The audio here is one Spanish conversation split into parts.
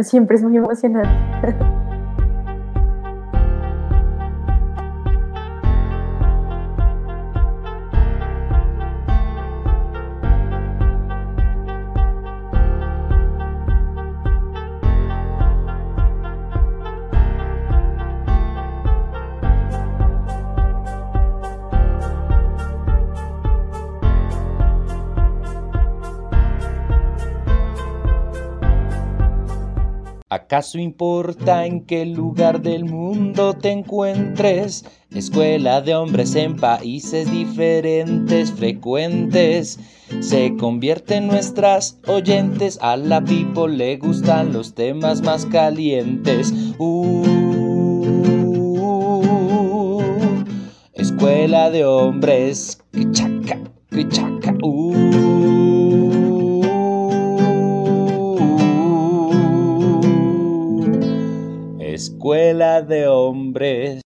Siempre es muy emocionante. ¿Acaso importa en qué lugar del mundo te encuentres? Escuela de hombres en países diferentes, frecuentes. Se convierten nuestras oyentes. A la people le gustan los temas más calientes. Uh, escuela de hombres. Chaca, chaca, escuela de hombres.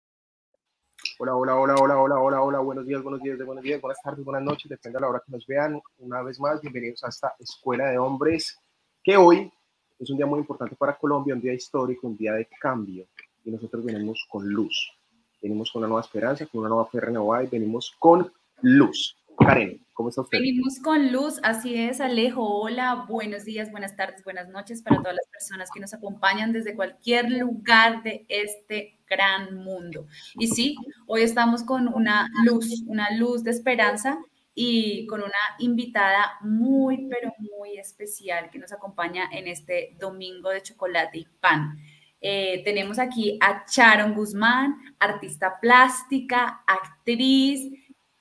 Hola, hola, hola, hola, hola, hola, hola, buenos días, buenos días, buenos días, buenas tardes, buenas noches, depende de la hora que nos vean. Una vez más, bienvenidos a esta escuela de hombres, que hoy es un día muy importante para Colombia, un día histórico, un día de cambio, y nosotros venimos con luz, venimos con una nueva esperanza, con una nueva fe renovada y venimos con luz. Karen, ¿cómo está usted? Venimos con luz, así es, Alejo. Hola, buenos días, buenas tardes, buenas noches para todas las personas que nos acompañan desde cualquier lugar de este gran mundo. Y sí, hoy estamos con una luz, una luz de esperanza y con una invitada muy, pero muy especial que nos acompaña en este domingo de chocolate y pan. Eh, tenemos aquí a Sharon Guzmán, artista plástica, actriz,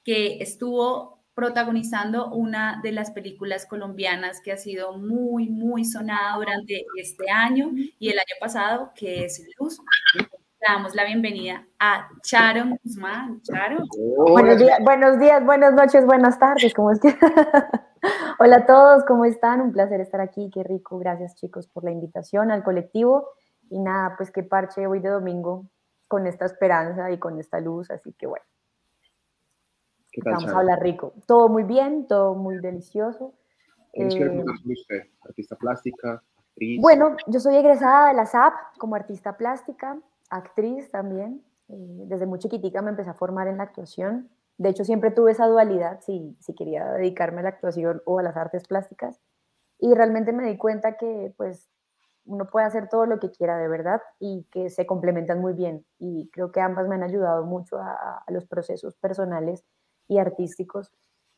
que estuvo protagonizando una de las películas colombianas que ha sido muy, muy sonada durante este año y el año pasado, que es Luz. Le damos la bienvenida a Charon Guzmán. Charon. Buenos días, buenos días, buenas noches, buenas tardes. ¿Cómo es que? Hola a todos, ¿cómo están? Un placer estar aquí, qué rico. Gracias chicos por la invitación al colectivo. Y nada, pues qué parche hoy de domingo con esta esperanza y con esta luz, así que bueno. Vamos a hablar rico. Todo muy bien, todo muy delicioso. ¿Qué eh, usted? ¿Artista plástica? ¿Actriz? Bueno, yo soy egresada de la SAP como artista plástica, actriz también. Eh, desde muy chiquitica me empecé a formar en la actuación. De hecho, siempre tuve esa dualidad, si, si quería dedicarme a la actuación o a las artes plásticas. Y realmente me di cuenta que pues uno puede hacer todo lo que quiera de verdad y que se complementan muy bien. Y creo que ambas me han ayudado mucho a, a los procesos personales y artísticos.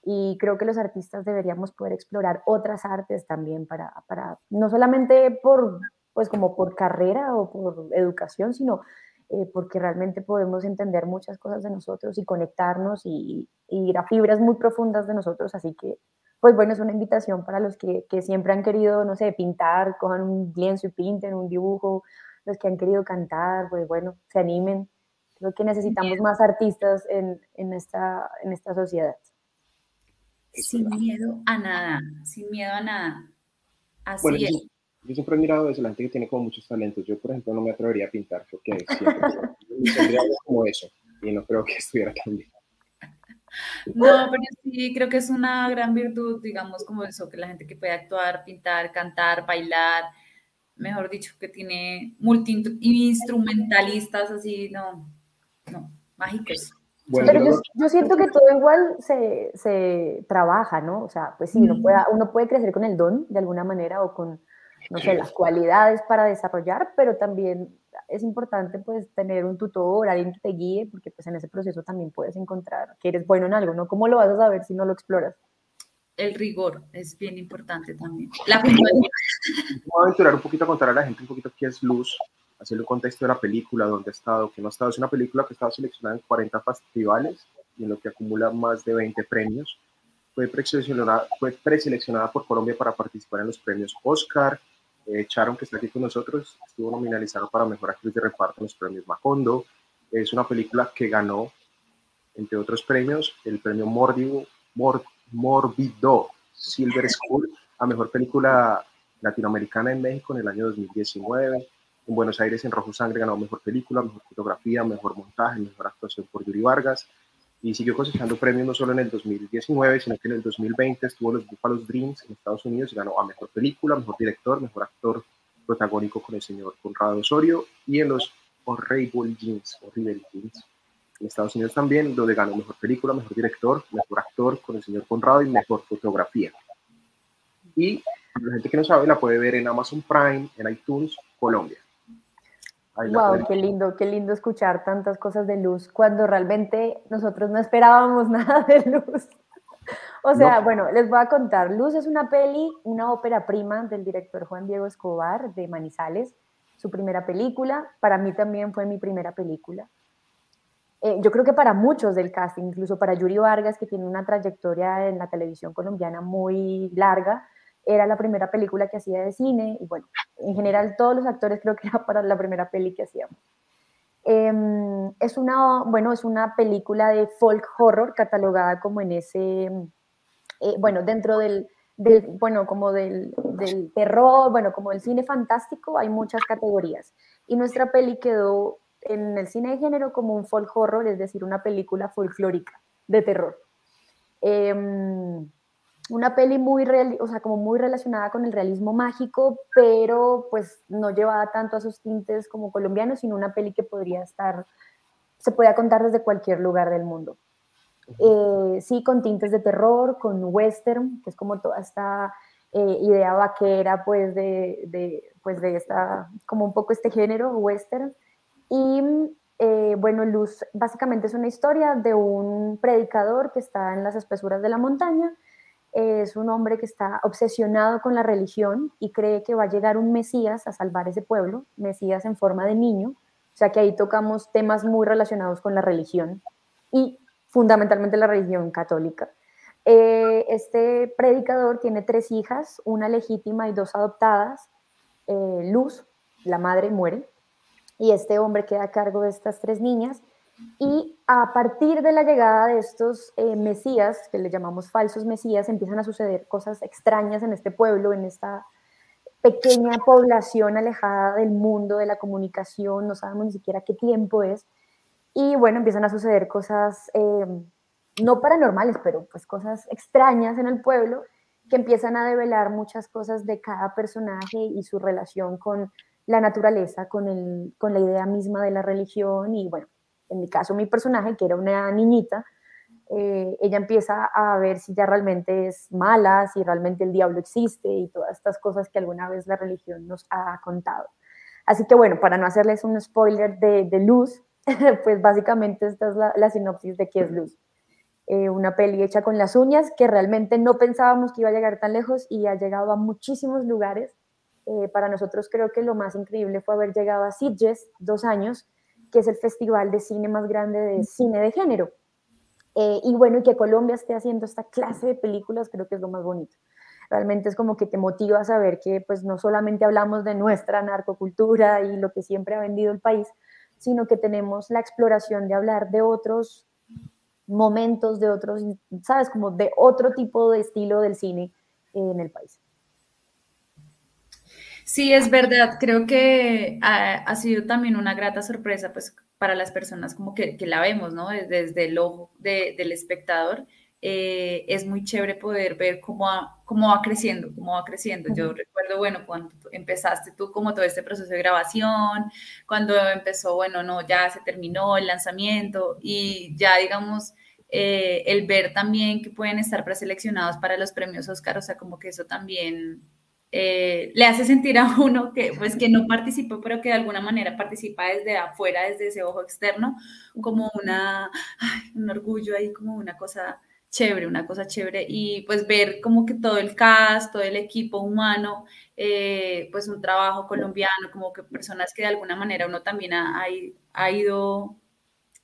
Y creo que los artistas deberíamos poder explorar otras artes también para, para no solamente por, pues como por carrera o por educación, sino eh, porque realmente podemos entender muchas cosas de nosotros y conectarnos y, ir a fibras muy profundas de nosotros. Así que, pues bueno, es una invitación para los que, que siempre han querido, no sé, pintar, cojan un lienzo y pinten un dibujo, los que han querido cantar, pues bueno, se animen Creo que necesitamos más artistas en, en, esta, en esta sociedad. Sin miedo a nada, sin miedo a nada. Así es. Yo, siempre he mirado desde la gente que tiene como muchos talentos. Yo, por ejemplo, no me atrevería a pintar, porque siempre tendría algo como eso, y no creo que estuviera tan bien. No, pero sí, creo que es una gran virtud, digamos, como eso, que la gente que puede actuar, pintar, cantar, bailar, mejor dicho, que tiene multi-instrumentalistas, así, no, mágicos. Pero yo, siento que todo igual se, se, trabaja, ¿no? O sea, pues sí, uno, puede, uno puede crecer con el don de alguna manera o con, no sé, las cualidades para desarrollar, pero también es importante pues tener un tutor, alguien que te guíe, porque pues en ese proceso también puedes encontrar que eres bueno en algo, ¿no? ¿Cómo lo vas a saber si no lo exploras? El rigor es bien importante también. La Voy a aventurar un poquito a contar a la gente un poquito qué es Luz, hacerle un contexto de la película, dónde ha estado, que no ha estado. Es una película que ha estado seleccionada en 40 festivales y en lo que acumula más de 20 premios. Fue preseleccionada, fue preseleccionada por Colombia para participar en los premios Oscar. Eh, Charon, que está aquí con nosotros, estuvo nominalizado para Mejor Actriz de Reparto en los premios Macondo. Es una película que ganó, entre otros premios, el premio Mordido, Morbido Silver School a Mejor Película Latinoamericana en México en el año 2019 en Buenos Aires en Rojo Sangre ganó Mejor Película, Mejor Fotografía, Mejor Montaje, Mejor Actuación por Yuri Vargas y siguió cosechando premios no solo en el 2019, sino que en el 2020 estuvo los Buffalo Dreams en Estados Unidos y ganó a Mejor Película, Mejor Director, Mejor Actor protagónico con el señor Conrado Osorio, y en los Horrible Jeans, Horrible Jeans, en Estados Unidos también, donde ganó mejor película, mejor director, mejor actor con el señor Conrado y mejor fotografía. Y la gente que no sabe la puede ver en Amazon Prime, en iTunes, Colombia. Wow, qué lindo, qué lindo escuchar tantas cosas de luz cuando realmente nosotros no esperábamos nada de luz. O sea, bueno, les voy a contar. Luz es una peli, una ópera prima del director Juan Diego Escobar de Manizales, su primera película. Para mí también fue mi primera película. Eh, yo creo que para muchos del casting, incluso para Yuri Vargas, que tiene una trayectoria en la televisión colombiana muy larga, era la primera película que hacía de cine y bueno, en general todos los actores creo que era para la primera peli que hacíamos. Em, es, una, bueno, es una película de folk horror catalogada como en ese, eh, bueno, dentro del, del bueno, como del, del, terror, bueno, como el cine fantástico, hay muchas categorías. Y nuestra peli quedó en el cine de género como un folk horror, es decir, una película folclórica de terror. Eh, una peli muy, real, o sea, como muy relacionada con el realismo mágico, pero pues no llevaba tanto a sus tintes como colombianos, sino una peli que podría estar, se podía contar desde cualquier lugar del mundo. Eh, sí, con tintes de terror, con western, que es como toda esta eh, idea vaquera, pues de, de, pues de esta, como un poco este género western. Y eh, bueno, Luz básicamente es una historia de un predicador que está en las espesuras de la montaña es un hombre que está obsesionado con la religión y cree que va a llegar un Mesías a salvar ese pueblo, Mesías en forma de niño, o sea que ahí tocamos temas muy relacionados con la religión y fundamentalmente la religión católica. Eh, este predicador tiene tres hijas, una legítima y dos adoptadas. Eh, Luz, la madre, muere y este hombre queda a cargo de estas tres niñas y a partir de la llegada de estos eh, mesías, que le llamamos falsos mesías, empiezan a suceder cosas extrañas en este pueblo, en esta pequeña población alejada del mundo, de la comunicación, no sabemos ni siquiera qué tiempo es. Y bueno, empiezan a suceder cosas eh, no paranormales, pero pues cosas extrañas en el pueblo que empiezan a develar muchas cosas de cada personaje y su relación con la naturaleza, con, el, con la idea misma de la religión y bueno, en mi caso mi personaje, que era una niñita, eh, ella empieza a ver si ya realmente es mala, si realmente el diablo existe y todas estas cosas que alguna vez la religión nos ha contado. Así que bueno, para no hacerles un spoiler de, Luz, pues básicamente esta es la, sinopsis de qué es Luz. Eh, una peli hecha con las uñas que realmente no pensábamos que iba a llegar tan lejos y ha llegado a muchísimos lugares. Eh, para nosotros creo que lo más increíble fue haber llegado a Sitges dos años que es el festival de cine más grande de cine de género. Eh, y bueno, y que Colombia esté haciendo esta clase de películas creo que es lo más bonito. Realmente es como que te motiva a saber que pues no solamente hablamos de nuestra narcocultura y lo que siempre ha vendido el país, sino que tenemos la exploración de hablar de otros momentos, de otros, sabes, como de otro tipo de estilo del cine en el país. Sí, es verdad. Creo que ha, sido también una grata sorpresa, pues, para las personas como que, la vemos, ¿no? Desde el ojo del espectador. Eh, es muy chévere poder ver cómo, cómo va creciendo, cómo va creciendo. Yo recuerdo, bueno, cuando empezaste tú como todo este proceso de grabación, cuando empezó, bueno, no, ya se terminó el lanzamiento y ya, digamos, eh, el ver también que pueden estar preseleccionados para los premios Oscar, o sea, como que eso también eh, le hace sentir a uno que, pues, que no participó, pero que de alguna manera participa desde afuera, desde ese ojo externo, como una, un orgullo ahí, como una cosa chévere, una cosa chévere, y pues ver como que todo el cast, todo el equipo humano, eh, pues un trabajo colombiano, como que personas que de alguna manera uno también ha, ha ido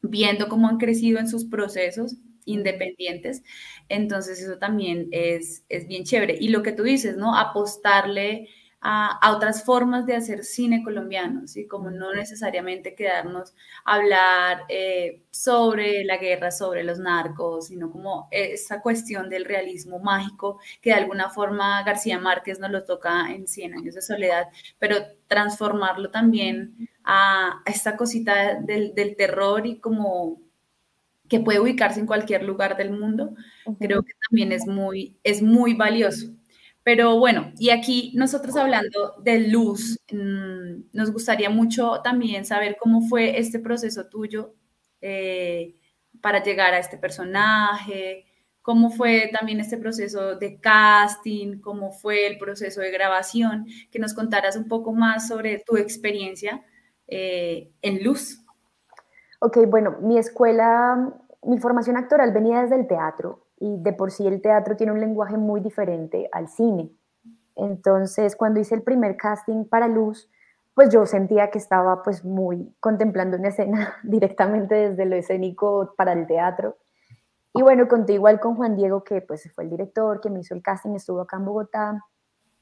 viendo cómo han crecido en sus procesos independientes. Entonces eso también es, es bien chévere. Y lo que tú dices, ¿no? Apostarle a, otras formas de hacer cine colombiano, ¿sí? Como no necesariamente quedarnos a hablar eh, sobre la guerra, sobre los narcos, sino como esa cuestión del realismo mágico que de alguna forma García Márquez nos lo toca en Cien años de soledad, pero transformarlo también a, esta cosita del, del terror y como que puede ubicarse en cualquier lugar del mundo, creo que también es muy, es muy valioso. Pero bueno, y aquí nosotros hablando de luz, mm, nos gustaría mucho también saber cómo fue este proceso tuyo eh, para llegar a este personaje, cómo fue también este proceso de casting, cómo fue el proceso de grabación, que nos contaras un poco más sobre tu experiencia eh, en luz. Ok, bueno, mi escuela, mi formación actoral venía desde el teatro y de por sí el teatro tiene un lenguaje muy diferente al cine. Entonces, cuando hice el primer casting para Luz, pues yo sentía que estaba pues muy contemplando una escena directamente desde lo escénico para el teatro y bueno, conté igual con Juan Diego, que pues fue el director, que me hizo el casting, estuvo acá en Bogotá.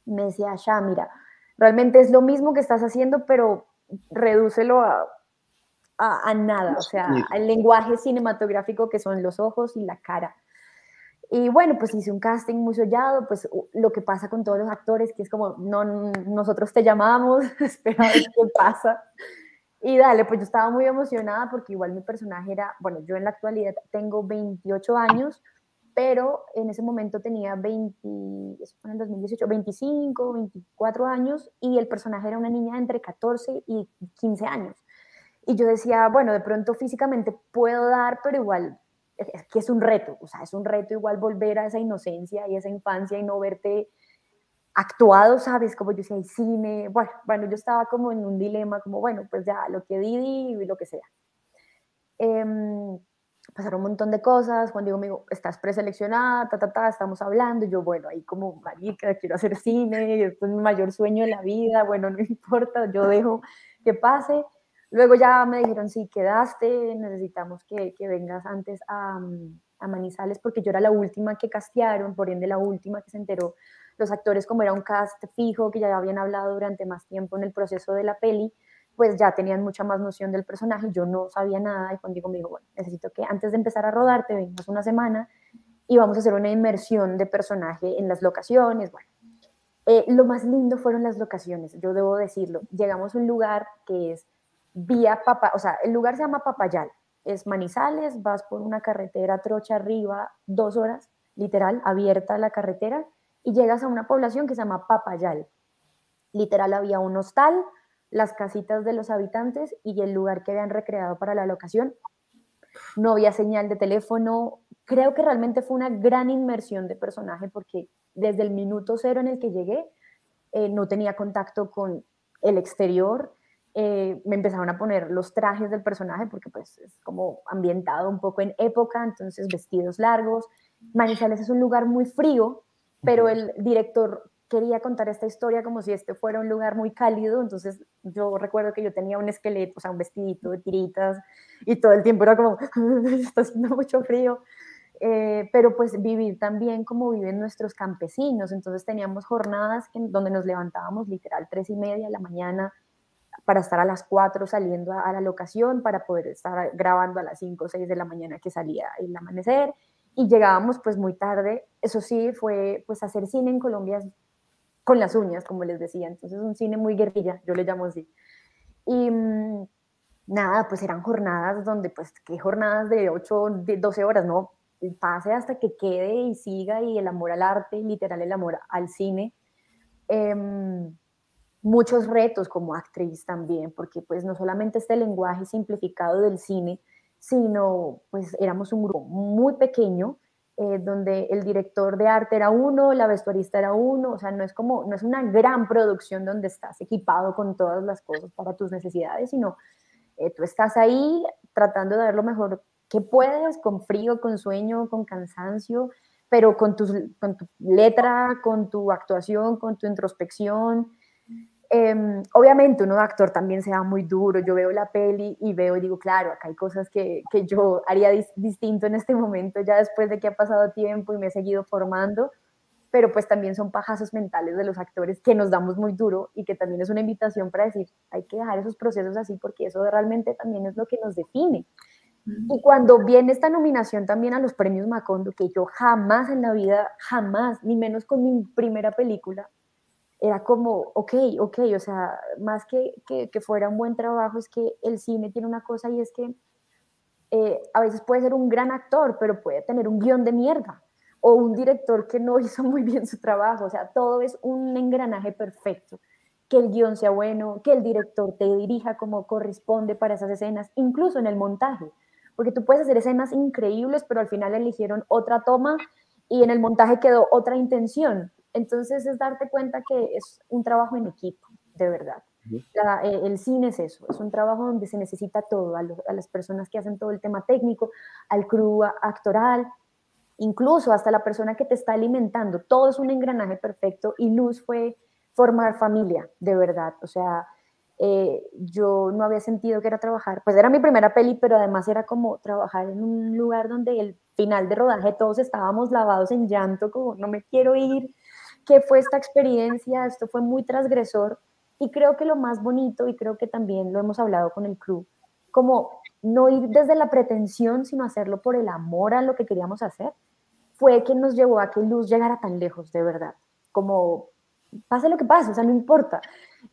Me decía, ya, mira, realmente es lo mismo que estás haciendo, pero redúcelo a, a, nada, o sea, al lenguaje cinematográfico que son los ojos y la cara. Y bueno, pues hice un casting muy soñado, pues lo que pasa con todos los actores, que es como, no, nosotros te llamamos, espera qué pasa. Y dale, pues yo estaba muy emocionada porque igual mi personaje era, bueno, yo en la actualidad tengo 28 años, pero en ese momento tenía 20, eso fue en el 2018, 25, 24 años y el personaje era una niña entre 14 y 15 años. Y yo decía, bueno, de pronto físicamente puedo dar, pero igual es que es un reto, o sea, es un reto igual volver a esa inocencia y esa infancia y no verte actuado, ¿sabes? Como yo decía, hay cine, bueno, bueno, yo estaba como en un dilema, como, bueno, pues ya, lo que di, y lo que sea. Em, pasaron un montón de cosas, Juan Diego me dijo, estás preseleccionada, ta, ta, ta, estamos hablando, y yo, bueno, ahí como, marica, quiero hacer cine, esto es mi mayor sueño en la vida, bueno, no importa, yo dejo que pase. Luego ya me dijeron, sí, quedaste, necesitamos que, que vengas antes a, a Manizales, porque yo era la última que castearon, por ende la última que se enteró los actores, como era un cast fijo que ya habían hablado durante más tiempo en el proceso de la peli, pues ya tenían mucha más noción del personaje, yo no sabía nada y cuando me dijo, bueno, necesito que antes de empezar a rodar te vengas una semana y vamos a hacer una inmersión de personaje en las locaciones, bueno. Eh, lo más lindo fueron las locaciones, yo debo decirlo. Llegamos a un lugar que es vía Papa, o sea, el lugar se llama Papayal, es Manizales, vas por una carretera trocha arriba, dos horas, literal, abierta la carretera, y llegas a una población que se llama Papayal. Literal había un hostal, las casitas de los habitantes y el lugar que habían recreado para la locación. No había señal de teléfono. Creo que realmente fue una gran inmersión de personaje porque desde el minuto cero en el que llegué eh, no tenía contacto con el exterior. Eh, me empezaron a poner los trajes del personaje porque pues es como ambientado un poco en época, entonces vestidos largos. Manizales es un lugar muy frío, pero el director quería contar esta historia como si este fuera un lugar muy cálido, entonces yo recuerdo que yo tenía un esqueleto, o sea, un vestidito de tiritas y todo el tiempo era como, está haciendo mucho frío, eh, pero pues vivir también como viven nuestros campesinos, entonces teníamos jornadas donde nos levantábamos literal tres y media de la mañana para estar a las cuatro saliendo a, la locación, para poder estar grabando a las cinco o seis de la mañana que salía el amanecer, y llegábamos pues muy tarde. Eso sí, fue pues hacer cine en Colombia con las uñas, como les decía. Entonces un cine muy guerrilla, yo le llamo así. Y mm, nada, pues eran jornadas donde pues qué jornadas de 8, de 12 horas, no, pase hasta que quede y siga y el amor al arte, literal el amor al cine. Em, muchos retos como actriz también, porque pues no solamente este lenguaje simplificado del cine, sino pues éramos un grupo muy pequeño, eh, donde el director de arte era uno, la vestuarista era uno, o sea, no es como, no es una gran producción donde estás equipado con todas las cosas para tus necesidades, sino eh, tú estás ahí tratando de dar lo mejor que puedes, con frío, con sueño, con cansancio, pero con, con tu letra, con tu actuación, con tu introspección, Em, obviamente uno de actor también se da muy duro, yo veo la peli y veo y digo, claro, acá hay cosas que, que yo haría distinto en este momento, ya después de que ha pasado tiempo y me he seguido formando, pero pues también son pajazos mentales de los actores que nos damos muy duro y que también es una invitación para decir, hay que dejar esos procesos así porque eso realmente también es lo que nos define. Y cuando viene esta nominación también a los premios Macondo, que yo jamás en la vida, jamás, ni menos con mi primera película, era como, ok, ok, o sea, más que, que, fuera un buen trabajo, es que el cine tiene una cosa y es que eh, a veces puede ser un gran actor, pero puede tener un guion de mierda, o un director que no hizo muy bien su trabajo. O sea, todo es un engranaje perfecto. Que el guion sea bueno, que el director te dirija como corresponde para esas escenas, incluso en el montaje. Porque tú puedes hacer escenas increíbles, pero al final eligieron otra toma y en el montaje quedó otra intención. Entonces es darte cuenta que es un trabajo en equipo, de verdad. Eh, el cine es eso, es un trabajo donde se necesita todo, a, las personas que hacen todo el tema técnico, al crew actoral, incluso hasta la persona que te está alimentando, todo es un engranaje perfecto y Luz fue formar familia, de verdad, o sea, eh, yo no había sentido que era trabajar, pues era mi primera peli, pero además era como trabajar en un lugar donde el final de rodaje todos estábamos lavados en llanto, como no me quiero ir, ¿qué fue esta experiencia? Esto fue muy transgresor y creo que lo más bonito, y creo que también lo hemos hablado con el club, como no ir desde la pretensión, sino hacerlo por el amor a lo que queríamos hacer, fue que nos llevó a que Luz llegara tan lejos, de verdad. Como, pase lo que pase, o sea, no importa.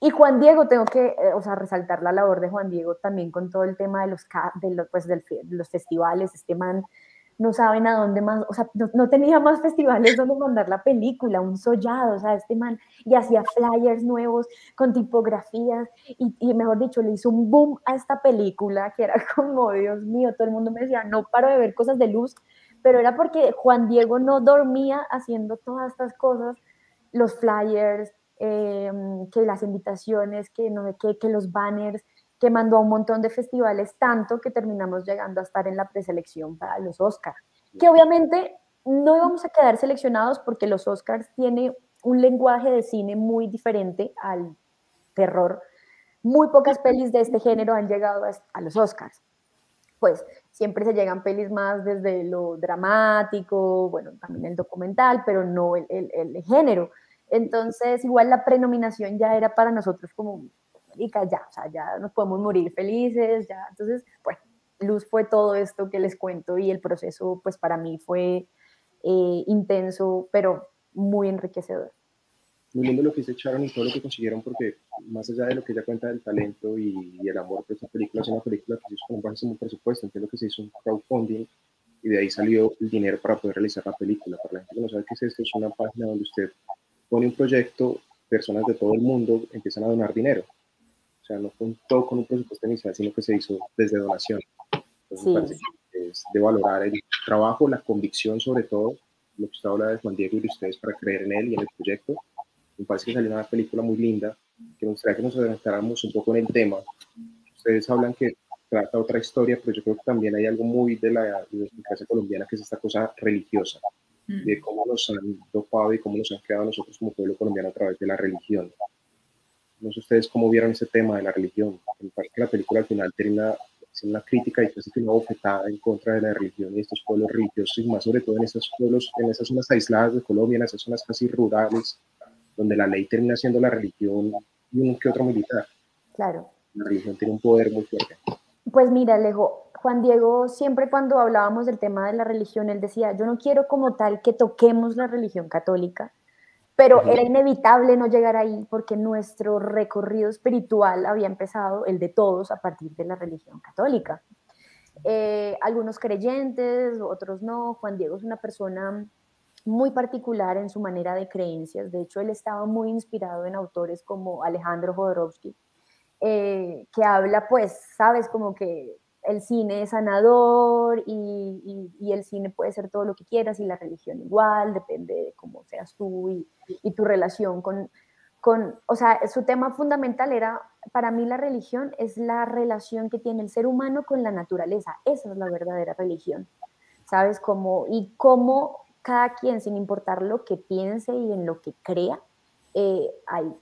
Y Juan Diego, tengo que, eh, o sea, resaltar la labor de Juan Diego también con todo el tema de los, de los, pues, de los festivales, este man no saben a dónde más, o sea, no, tenía más festivales donde mandar la película, un sollado, o sea, este man, y hacía flyers nuevos con tipografías, y, y, mejor dicho, le hizo un boom a esta película, que era como, Dios mío, todo el mundo me decía, no paro de ver cosas de luz, pero era porque Juan Diego no dormía haciendo todas estas cosas, los flyers, em, que las invitaciones, que, no, que, que los banners, que mandó a un montón de festivales, tanto que terminamos llegando a estar en la preselección para los Oscars, que obviamente no íbamos a quedar seleccionados porque los Oscars tiene un lenguaje de cine muy diferente al terror. Muy pocas pelis de este género han llegado a, los Oscars. Pues siempre se llegan pelis más desde lo dramático, bueno, también el documental, pero no el, el, el género. Entonces, igual la prenominación ya era para nosotros como y ya, o sea, ya nos podemos morir felices, ya. Entonces, bueno, Luz fue todo esto que les cuento y el proceso, pues para mí fue eh, intenso, pero muy enriquecedor. Muy lindo lo que se echaron y todo lo que consiguieron, porque más allá de lo que ella cuenta del talento y, el amor por esta película, es una película que se hizo con un bajísimo presupuesto, entiendo que se hizo un crowdfunding y de ahí salió el dinero para poder realizar la película. Para la gente que no sabe qué es esto, es una página donde usted pone un proyecto, personas de todo el mundo empiezan a donar dinero o sea, no contó con un presupuesto inicial, sino que se hizo desde donación. Entonces, es de valorar el trabajo, la convicción sobre todo, lo que usted habla de Juan Diego y de ustedes para creer en él y en el proyecto. Me parece que salió una película muy linda, que me gustaría que nos adelantáramos un poco en el tema. Ustedes hablan que trata otra historia, pero yo creo que también hay algo muy de la clase colombiana, que es esta cosa religiosa, mm. de cómo nos han dopado y cómo nos han creado nosotros como pueblo colombiano a través de la religión. No sé ustedes cómo vieron ese tema de la religión. Me parece que la película al final termina siendo una crítica y casi que una bofetada en contra de la religión y estos pueblos religiosos, y más sobre todo en esos pueblos, en esas zonas aisladas de Colombia, en esas zonas casi rurales, donde la ley termina siendo la religión y un que otro militar. Claro. La religión tiene un poder muy fuerte. Pues mira, Alejo, Juan Diego, siempre cuando hablábamos del tema de la religión, él decía, yo no quiero como tal que toquemos la religión católica, pero era inevitable no llegar ahí porque nuestro recorrido espiritual había empezado, el de todos, a partir de la religión católica. Eh, algunos creyentes, otros no. Juan Diego es una persona muy particular en su manera de creencias. De hecho, él estaba muy inspirado en autores como Alejandro Jodorowsky, eh, que habla, pues, sabes, como que el cine es sanador y, el cine puede ser todo lo que quieras y la religión igual, depende de cómo seas tú y, tu relación con, con, o sea, su tema fundamental era, para mí la religión es la relación que tiene el ser humano con la naturaleza, esa es la verdadera religión, ¿sabes? Como, y cómo cada quien, sin importar lo que piense y en lo que crea, eh, hay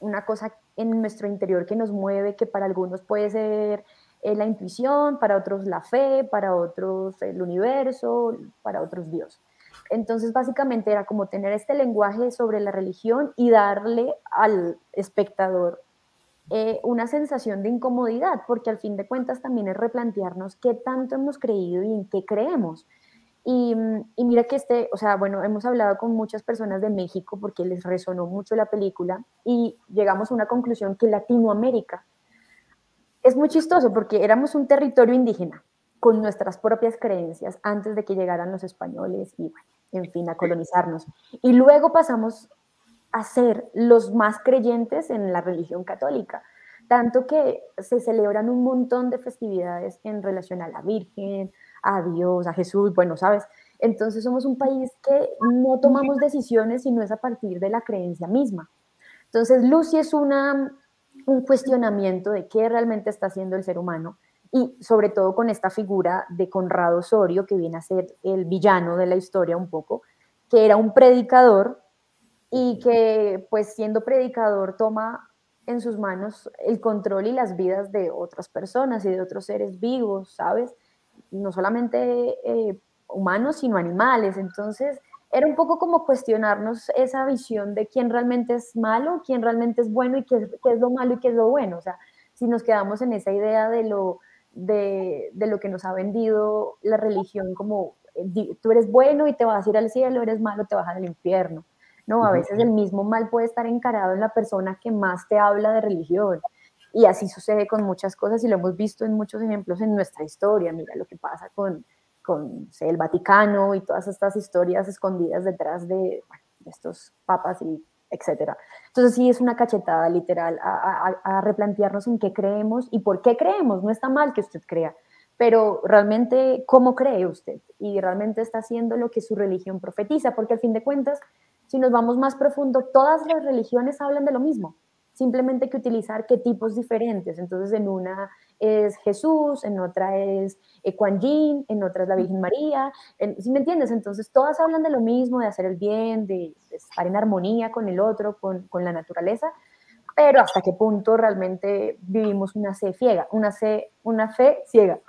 una cosa en nuestro interior que nos mueve, que para algunos puede ser eh, la intuición, para otros la fe, para otros el universo, para otros Dios. Entonces, básicamente era como tener este lenguaje sobre la religión y darle al espectador eh, una sensación de incomodidad, porque al fin de cuentas también es replantearnos qué tanto hemos creído y en qué creemos. Y, y, mira que este, o sea, bueno, hemos hablado con muchas personas de México porque les resonó mucho la película y llegamos a una conclusión que Latinoamérica es muy chistoso porque éramos un territorio indígena con nuestras propias creencias antes de que llegaran los españoles y bueno, en fin, a colonizarnos. Y luego pasamos a ser los más creyentes en la religión católica, tanto que se celebran un montón de festividades en relación a la Virgen, a Dios, a Jesús, bueno, sabes. Entonces somos un país que no tomamos decisiones sino es a partir de la creencia misma. Entonces Lucy es una, un cuestionamiento de qué realmente está haciendo el ser humano y sobre todo con esta figura de Conrado Osorio, que viene a ser el villano de la historia un poco, que era un predicador y que pues siendo predicador toma en sus manos el control y las vidas de otras personas y de otros seres vivos, ¿sabes? No solamente eh, humanos, sino animales. Entonces, era un poco como cuestionarnos esa visión de quién realmente es malo, quién realmente es bueno y qué, qué es lo malo y qué es lo bueno. O sea, si nos quedamos en esa idea de lo, de, de lo que nos ha vendido la religión como eh, tú eres bueno y te vas a ir al cielo, eres malo, te vas al infierno. No, a veces el mismo mal puede estar encarado en la persona que más te habla de religión. Y así sucede con muchas cosas y lo hemos visto en muchos ejemplos en nuestra historia. Mira lo que pasa con, con el Vaticano y todas estas historias escondidas detrás de, estos papas y etcétera. Entonces sí es una cachetada literal a, a, replantearnos en qué creemos y por qué creemos. No está mal que usted crea, pero realmente cómo cree usted y realmente está haciendo lo que su religión profetiza, porque al fin de cuentas, si nos vamos más profundo, todas las religiones hablan de lo mismo simplemente que utilizar qué tipos diferentes. Entonces, en una es Jesús, en otra es Kuan Yin, en otra es la Virgen María. ¿Sí me entiendes? Entonces, todas hablan de lo mismo, de hacer el bien, de, estar en armonía con el otro, con, con, la naturaleza, pero hasta qué punto realmente vivimos una fe ciega, una fe, una fe ciega.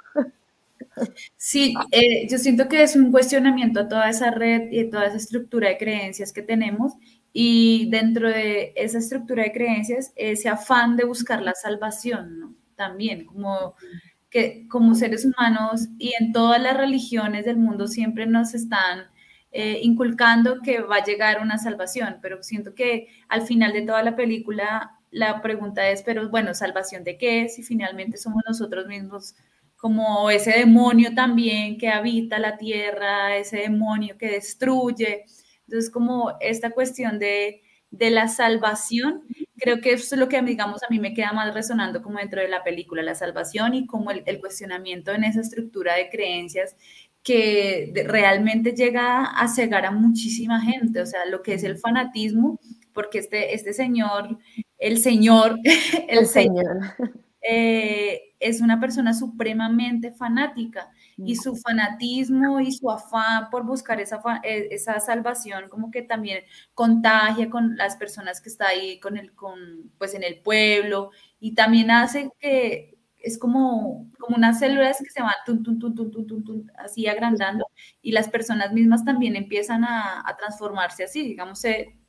Sí, eh, yo siento que es un cuestionamiento a toda esa red y toda esa estructura de creencias que tenemos y dentro de esa estructura de creencias, ese afán de buscar la salvación. También, como que como seres humanos y en todas las religiones del mundo siempre nos están eh, inculcando que va a llegar una salvación, pero siento que al final de toda la película la pregunta es, pero bueno, ¿salvación de qué? Si finalmente somos nosotros mismos como ese demonio también que habita la tierra, ese demonio que destruye. Entonces, como esta cuestión de, la salvación, creo que eso es lo que, digamos, a mí me queda más resonando como dentro de la película, la salvación y como el, cuestionamiento en esa estructura de creencias que realmente llega a cegar a muchísima gente, o sea, lo que es el fanatismo, porque este, este señor, el señor, el, señor, eh, es una persona supremamente fanática y su fanatismo y su afán por buscar esa, eh, esa salvación como que también contagia con las personas que está ahí con el, con, pues en el pueblo y también hace que es como, como unas células que se van así agrandando y las personas mismas también empiezan a, a transformarse así, digamos, eh,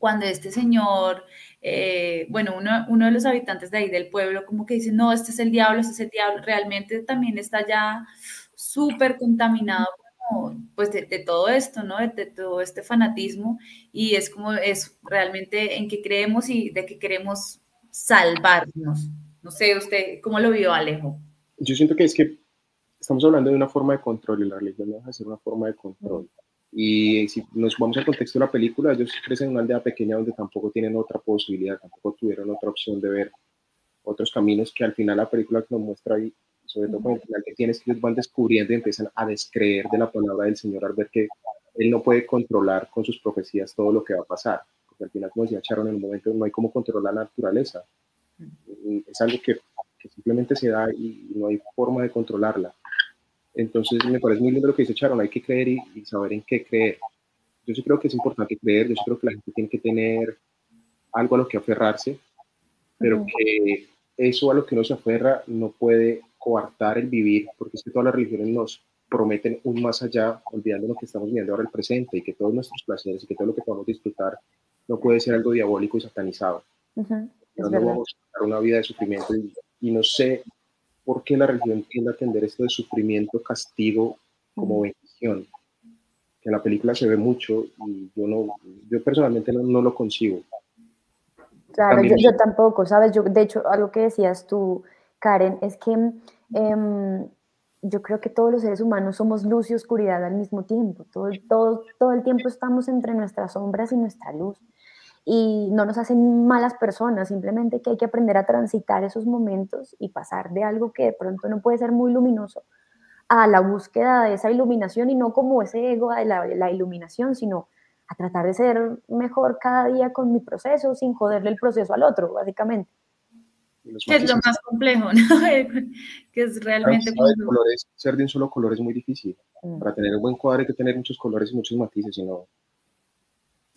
cuando este señor, eh, bueno, uno, uno, de los habitantes de ahí del pueblo como que dice, no, este es el diablo, este es el diablo, realmente también está ya súper contaminado pues de, todo esto, ¿no? De, todo este fanatismo y es como es realmente en qué creemos y de qué queremos salvarnos. No sé, usted, ¿cómo lo vio, Alejo? Yo siento que es que estamos hablando de una forma de control y la religión deja de ser una forma de control. Y si nos vamos al contexto de la película, ellos crecen en una aldea pequeña donde tampoco tienen otra posibilidad, tampoco tuvieron otra opción de ver otros caminos que al final la película nos muestra ahí sobre todo con el final que tienes que ellos van descubriendo y empiezan a descreer de la palabra del Señor al ver que Él no puede controlar con sus profecías todo lo que va a pasar. Porque al final, como decía Sharon, en el momento no hay cómo controlar la naturaleza. Es algo que, que simplemente se da y no hay forma de controlarla. Entonces, me parece muy lindo lo que dice Sharon, hay que creer y, y, saber en qué creer. Yo sí creo que es importante creer, yo sí creo que la gente tiene que tener algo a lo que aferrarse, pero que eso a lo que no se aferra no puede coartar el vivir, porque es que todas las religiones nos prometen un más allá, olvidando lo que estamos viviendo ahora el presente y que todos nuestros placeres y que todo lo que podamos disfrutar no puede ser algo diabólico y satanizado. no vamos a dar una vida de sufrimiento y, no sé por qué la religión tiende a atender esto de sufrimiento, castigo como bendición. Que en la película se ve mucho y yo no, yo personalmente no, lo consigo. Claro, yo, yo, tampoco, ¿sabes? Yo, de hecho, algo que decías tú, Karen, es que em, yo creo que todos los seres humanos somos luz y oscuridad al mismo tiempo. Todo, todo, todo el tiempo estamos entre nuestras sombras y nuestra luz. Y no nos hacen malas personas, simplemente que hay que aprender a transitar esos momentos y pasar de algo que de pronto no puede ser muy luminoso a la búsqueda de esa iluminación y no como ese ego de la, la iluminación, sino a tratar de ser mejor cada día con mi proceso sin joderle el proceso al otro, básicamente. Que es lo más complejo, ¿no? que es realmente... colores, ser de un solo color es muy difícil. Mm. Para tener un buen cuadro hay que tener muchos colores y muchos matices, si no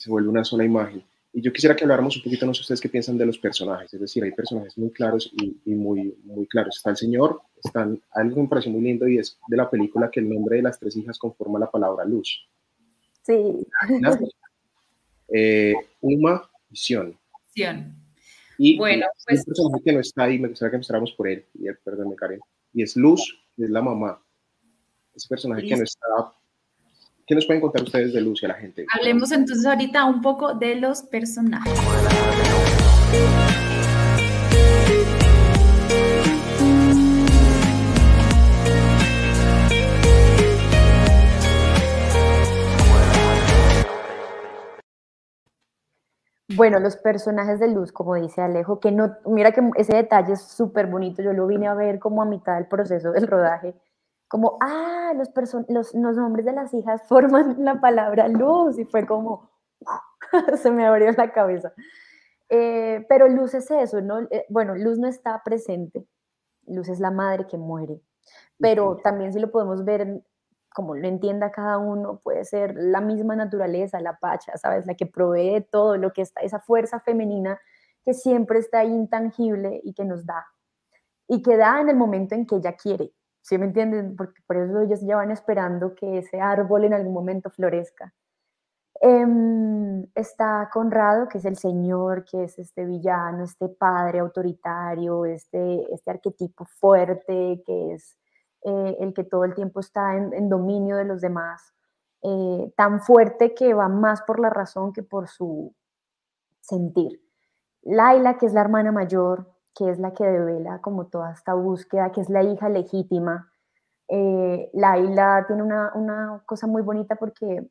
se vuelve una sola imagen. Y yo quisiera que habláramos un poquito, no sé ustedes qué piensan de los personajes, es decir, hay personajes muy claros y, y, muy, muy claros. Está el señor, están, algo que me pareció muy lindo y es de la película que el nombre de las tres hijas conforma la palabra luz. Sí. Eh, Uma y Sion. Sion. Y bueno, pues... un personaje que no está ahí, me gustaría que empezáramos por él, y, perdónme Karen, y es Luz, que es la mamá. Ese personaje que no está... ¿Qué nos pueden contar ustedes de Luz y a la gente? Hablemos entonces ahorita un poco de los personajes. Bueno, los personajes de luz, como dice Alejo, que no, mira que ese detalle es súper bonito, yo lo vine a ver como a mitad del proceso del rodaje, como, ah, los, los, los nombres de las hijas forman la palabra luz, y fue como, se me abrió la cabeza. Eh, pero luz es eso, ¿no? Eh, bueno, luz no está presente, luz es la madre que muere, pero también si lo podemos ver como lo entienda cada uno, puede ser la misma naturaleza, la pacha, ¿sabes? La que provee todo lo que está, esa fuerza femenina que siempre está intangible y que nos da. Y que da en el momento en que ella quiere. ¿Sí me entienden? Porque por eso ellos ya van esperando que ese árbol en algún momento florezca. Em, está Conrado, que es el señor, que es este villano, este padre autoritario, este, este arquetipo fuerte, que es eh, el que todo el tiempo está en, dominio de los demás, eh, tan fuerte que va más por la razón que por su sentir. Laila, que es la hermana mayor, que es la que devela como toda esta búsqueda, que es la hija legítima. Eh, Laila tiene una, una cosa muy bonita porque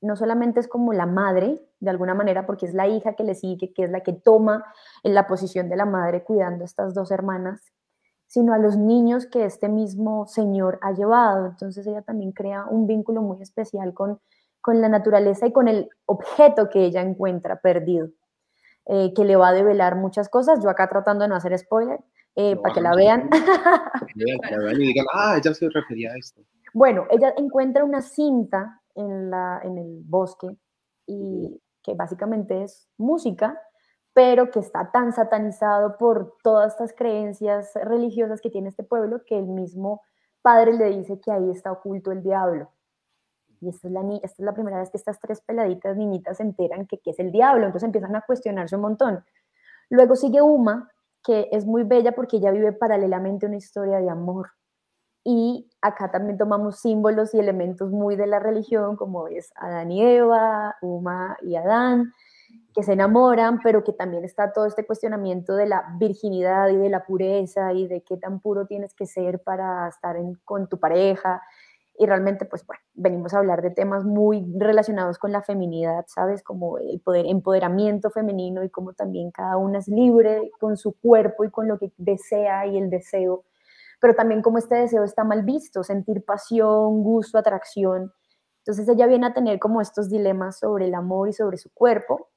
no solamente es como la madre, de alguna manera, porque es la hija que le sigue, que es la que toma en la posición de la madre cuidando a estas dos hermanas, sino a los niños que este mismo Señor ha llevado. Entonces ella también crea un vínculo muy especial con, con la naturaleza y con el objeto que ella encuentra perdido, eh, que le va a develar muchas cosas. Yo acá tratando de no hacer spoiler, eh, para que la vean. y digan, ah, ella se refería a esto. Bueno, ella encuentra una cinta en, la, en el bosque y que básicamente es música pero que está tan satanizado por todas estas creencias religiosas que tiene este pueblo que el mismo padre le dice que ahí está oculto el diablo. Y esta es la, esta es la primera vez que estas tres peladitas niñitas se enteran que, es el diablo, entonces empiezan a cuestionarse un montón. Luego sigue Uma, que es muy bella porque ella vive paralelamente una historia de amor. Y acá también tomamos símbolos y elementos muy de la religión, como es Adán y Eva, Uma y Adán, que se enamoran, pero que también está todo este cuestionamiento de la virginidad y de la pureza y de qué tan puro tienes que ser para estar con tu pareja. Y realmente, pues bueno, venimos a hablar de temas muy relacionados con la feminidad, ¿sabes? Como el poder, empoderamiento femenino y cómo también cada una es libre con su cuerpo y con lo que desea y el deseo, pero también como este deseo está mal visto, sentir pasión, gusto, atracción. Entonces ella viene a tener como estos dilemas sobre el amor y sobre su cuerpo,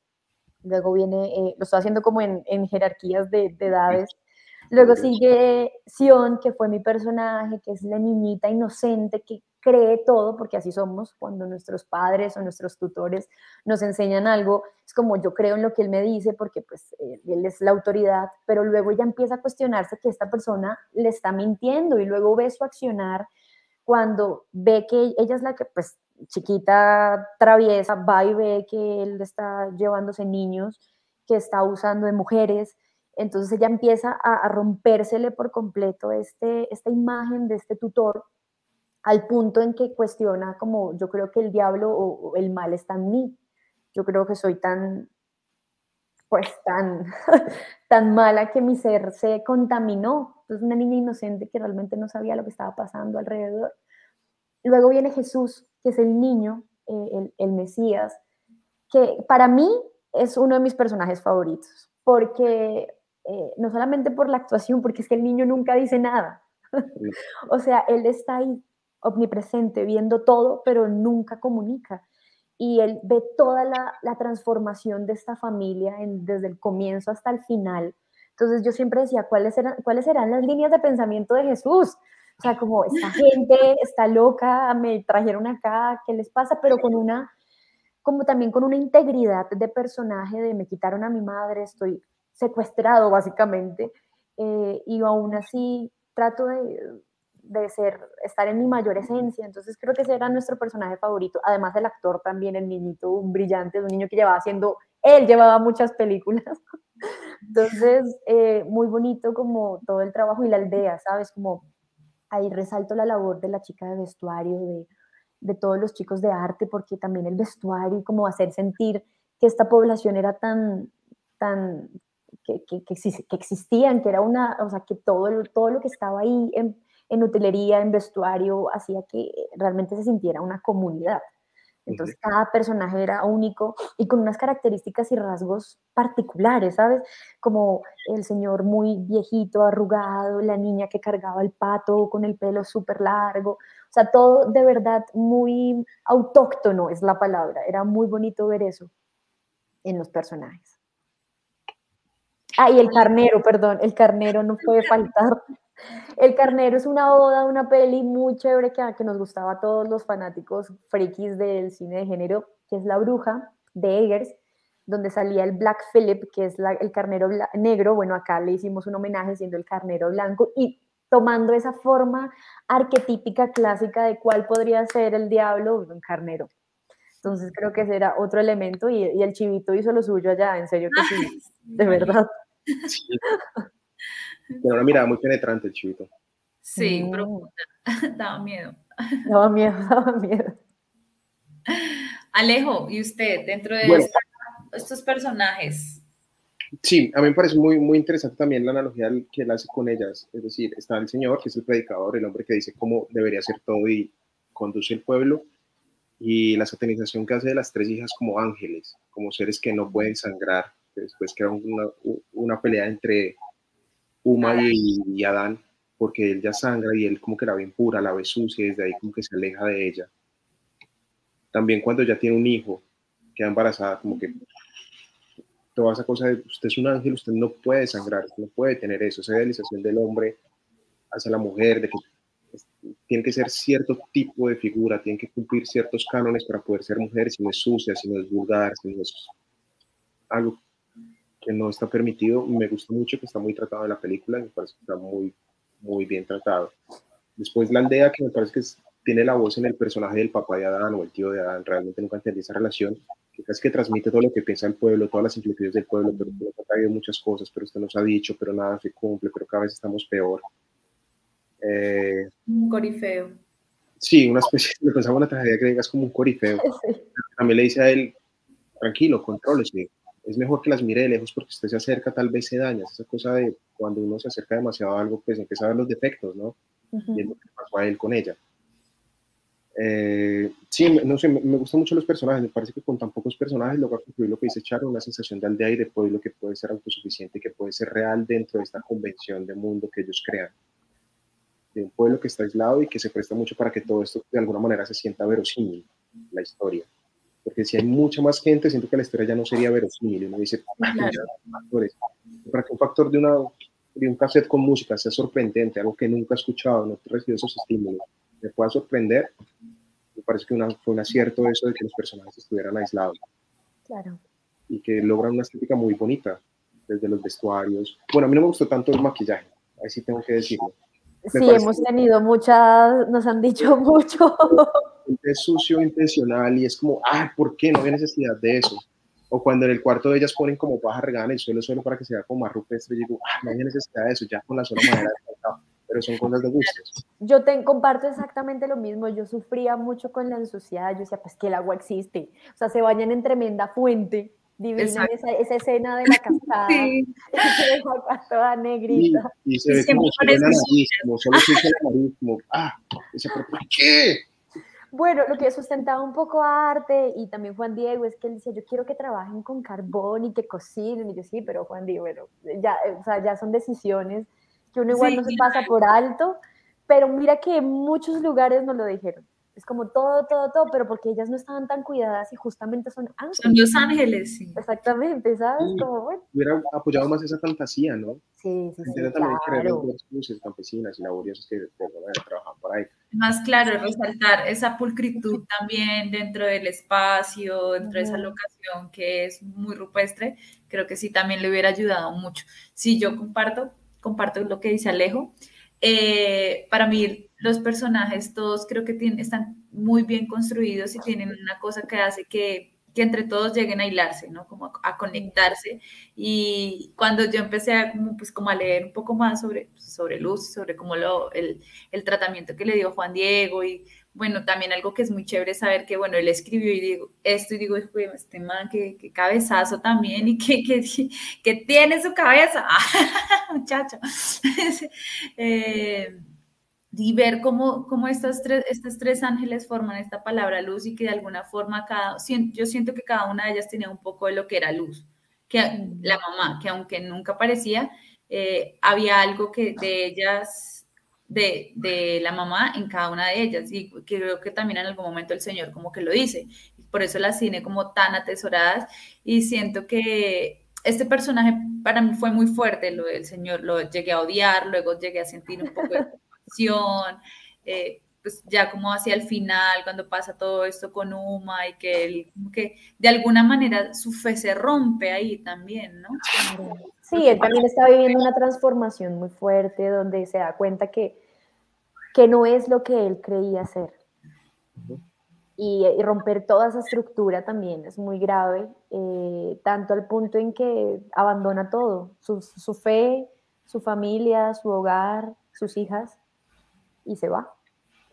Luego viene, eh, lo estoy haciendo como en, jerarquías de, edades. Luego sigue Sion, que fue mi personaje, que es la niñita inocente que cree todo, porque así somos cuando nuestros padres o nuestros tutores nos enseñan algo. Es como yo creo en lo que él me dice porque pues él es la autoridad, pero luego ella empieza a cuestionarse que esta persona le está mintiendo y luego ve su accionar cuando ve que ella es la que pues chiquita traviesa va y ve que él está llevándose niños, que está usando de mujeres, entonces ella empieza a, rompérsele por completo este, esta imagen de este tutor al punto en que cuestiona como yo creo que el diablo o, el mal está en mí, yo creo que soy tan pues tan, tan mala que mi ser se contaminó. Entonces una niña inocente que realmente no sabía lo que estaba pasando alrededor. Luego viene Jesús, que es el niño, eh, el, el Mesías, que para mí es uno de mis personajes favoritos, porque eh, no solamente por la actuación, porque es que el niño nunca dice nada. o sea, él está ahí omnipresente, viendo todo, pero nunca comunica. Y él ve toda la, la transformación de esta familia desde el comienzo hasta el final. Entonces yo siempre decía, ¿cuáles eran, ¿cuáles serán las líneas de pensamiento de Jesús? O sea, como esta gente está loca, me trajeron acá, ¿qué les pasa? Pero con una, como también con una integridad de personaje de me quitaron a mi madre, estoy secuestrado básicamente, eh, y aún así trato de, de, ser, estar en mi mayor esencia, entonces creo que ese era nuestro personaje favorito, además el actor también, el niñito, un brillante, un niño que llevaba haciendo, él llevaba muchas películas, entonces eh, muy bonito como todo el trabajo y la aldea, ¿sabes? Como ahí resalto la labor de la chica de vestuario, de, de todos los chicos de arte, porque también el vestuario como hacer sentir que esta población era tan, tan, que, que, que, existían, que era una, o sea, que todo, todo lo que estaba ahí en, en utilería, en vestuario, hacía que realmente se sintiera una comunidad. Entonces cada personaje era único y con unas características y rasgos particulares, ¿sabes? Como el señor muy viejito, arrugado, la niña que cargaba el pato con el pelo súper largo, o sea, todo de verdad muy autóctono es la palabra. Era muy bonito ver eso en los personajes. Ah, y el carnero, perdón, el carnero no puede faltar. El Carnero es una oda, una peli muy chévere que, que nos gustaba a todos los fanáticos frikis del cine de género, que es La Bruja de Eggers, donde salía el Black Philip, que es el carnero negro. Bueno, acá le hicimos un homenaje siendo el carnero blanco y tomando esa forma arquetípica clásica de cuál podría ser el diablo, un carnero. Entonces creo que ese era otro elemento y, y el chivito hizo lo suyo allá, en serio que sí, de verdad. Sí. Tiene una mirada muy penetrante el chivito. Sí, mm. profunda. Daba miedo. Daba miedo, daba miedo. Alejo, ¿y usted dentro de estos personajes? Sí, a mí me parece muy, muy interesante también la analogía que él hace con ellas. Es decir, está el Señor, que es el predicador, el hombre que dice cómo debería ser todo y conduce el pueblo, y la satanización que hace de las tres hijas como ángeles, como seres que no pueden sangrar, que después queda una, una pelea entre Uma y, Adán, porque él ya sangra y él como que la ve impura, la ve sucia y desde ahí como que se aleja de ella. También cuando ya tiene un hijo, queda embarazada, como que toda esa cosa de usted es un ángel, usted no puede sangrar, no puede tener eso, esa idealización del hombre hacia la mujer, de que tiene que ser cierto tipo de figura, tiene que cumplir ciertos cánones para poder ser mujer, si no es sucia, si no es vulgar, si no es algo que no está permitido. Me gusta mucho que está muy tratado en la película, me parece que está muy, muy bien tratado. Después la aldea, que me parece que tiene la voz en el personaje del papá de Adán o el tío de Adán, realmente nunca entendí esa relación, que casi que transmite todo lo que piensa el pueblo, todas las inquietudes del pueblo, pero usted nos ha traído muchas cosas, pero usted nos ha dicho, pero nada se cumple, pero cada vez estamos peor. Eh, un corifeo. Sí, una especie, de pensaba una tragedia griega es como un corifeo. También le dice a él, tranquilo, contrólese, es mejor que las mire de lejos porque usted se acerca, tal vez se daña. Esa cosa de cuando uno se acerca demasiado a algo, pues empieza a ver los defectos, ¿no? Y es lo que pasó a él con ella. Eh, sí, no sé, me, gustan mucho los personajes. Me parece que con tan pocos personajes logra construir lo que dice Charo, una sensación de aldea y de pueblo que puede ser autosuficiente, que puede ser real dentro de esta convención de mundo que ellos crean. De un pueblo que está aislado y que se presta mucho para que todo esto de alguna manera se sienta verosímil, la historia porque si hay mucha más gente, siento que la historia ya no sería verosímil. Uno dice, para que un factor de, una, de un cassette con música sea sorprendente, algo que nunca he escuchado, no he recibido esos estímulos, me pueda sorprender, me parece que una, fue un acierto eso de que los personajes estuvieran aislados. Claro. Y que logran una estética muy bonita, desde los vestuarios. Bueno, a mí no me gustó tanto el maquillaje, ahí sí tengo que decirlo. sí, hemos tenido muchas, nos han dicho mucho es sucio intencional y es como, ah, ¿por qué? No hay necesidad de eso. O cuando en el cuarto de ellas ponen como paja regada en el suelo solo para que se vea como más rupestre, y digo, ah, no hay necesidad de eso, ya con la sola manera pero son cosas de gustos. Yo te comparto exactamente lo mismo, yo sufría mucho con la ensuciedad, yo decía, pues que el agua existe, o sea, se bañan en tremenda fuente, Divina esa, esa, escena de la cascada, sí. toda negrita. Y, y se ve como solo la nariz, como solo se la nariz, como, ah, dice, pero ¿por qué? Bueno, lo que sustentaba un poco arte y también Juan Diego es que él decía, yo quiero que trabajen con carbón y que cocinen. Y yo, sí, pero Juan Diego, bueno, ya, o sea, ya son decisiones que uno igual no se pasa por alto, pero mira que en muchos lugares nos lo dijeron es como todo, todo, todo, pero porque ellas no estaban tan cuidadas y justamente son ángeles. Son los ángeles, sí. Exactamente, ¿sabes? como, bueno. Hubiera apoyado más esa fantasía, ¿no? Sí, sí, sí. también claro. luces campesinas y laboriosas que trabajan por ahí. Más claro, resaltar esa pulcritud también dentro del espacio, dentro de esa locación que es muy rupestre, creo que sí también le hubiera ayudado mucho. Sí, yo comparto, comparto lo que dice Alejo. Eh, para mí los personajes todos creo que tienen, están muy bien construidos y tienen una cosa que hace que, que entre todos lleguen a hilarse, ¿no? Como a, conectarse. Y cuando yo empecé a, pues, como a leer un poco más sobre, sobre Luz, sobre cómo lo, el, el tratamiento que le dio Juan Diego y bueno, también algo que es muy chévere saber que, bueno, él escribió y digo esto y digo, este man, qué, cabezazo también y que, que, que tiene su cabeza, muchacho. eh, y ver cómo, cómo estas, tres, estas tres ángeles forman esta palabra luz y que de alguna forma cada, yo siento que cada una de ellas tenía un poco de lo que era luz, que la mamá, que aunque nunca aparecía, eh, había algo que de ellas, de, de, la mamá en cada una de ellas. Y creo que también en algún momento el Señor como que lo dice, por eso las tiene como tan atesoradas. Y siento que este personaje para mí fue muy fuerte, lo del Señor, lo llegué a odiar, luego llegué a sentir un poco de eh, pues ya como hacia el final, cuando pasa todo esto con Uma y que él, que de alguna manera su fe se rompe ahí también, ¿no? Sí, él también está viviendo una transformación muy fuerte donde se da cuenta que, que no es lo que él creía ser. Y, romper toda esa estructura también es muy grave, eh, tanto al punto en que abandona todo, su, su fe, su familia, su hogar, sus hijas, y se va.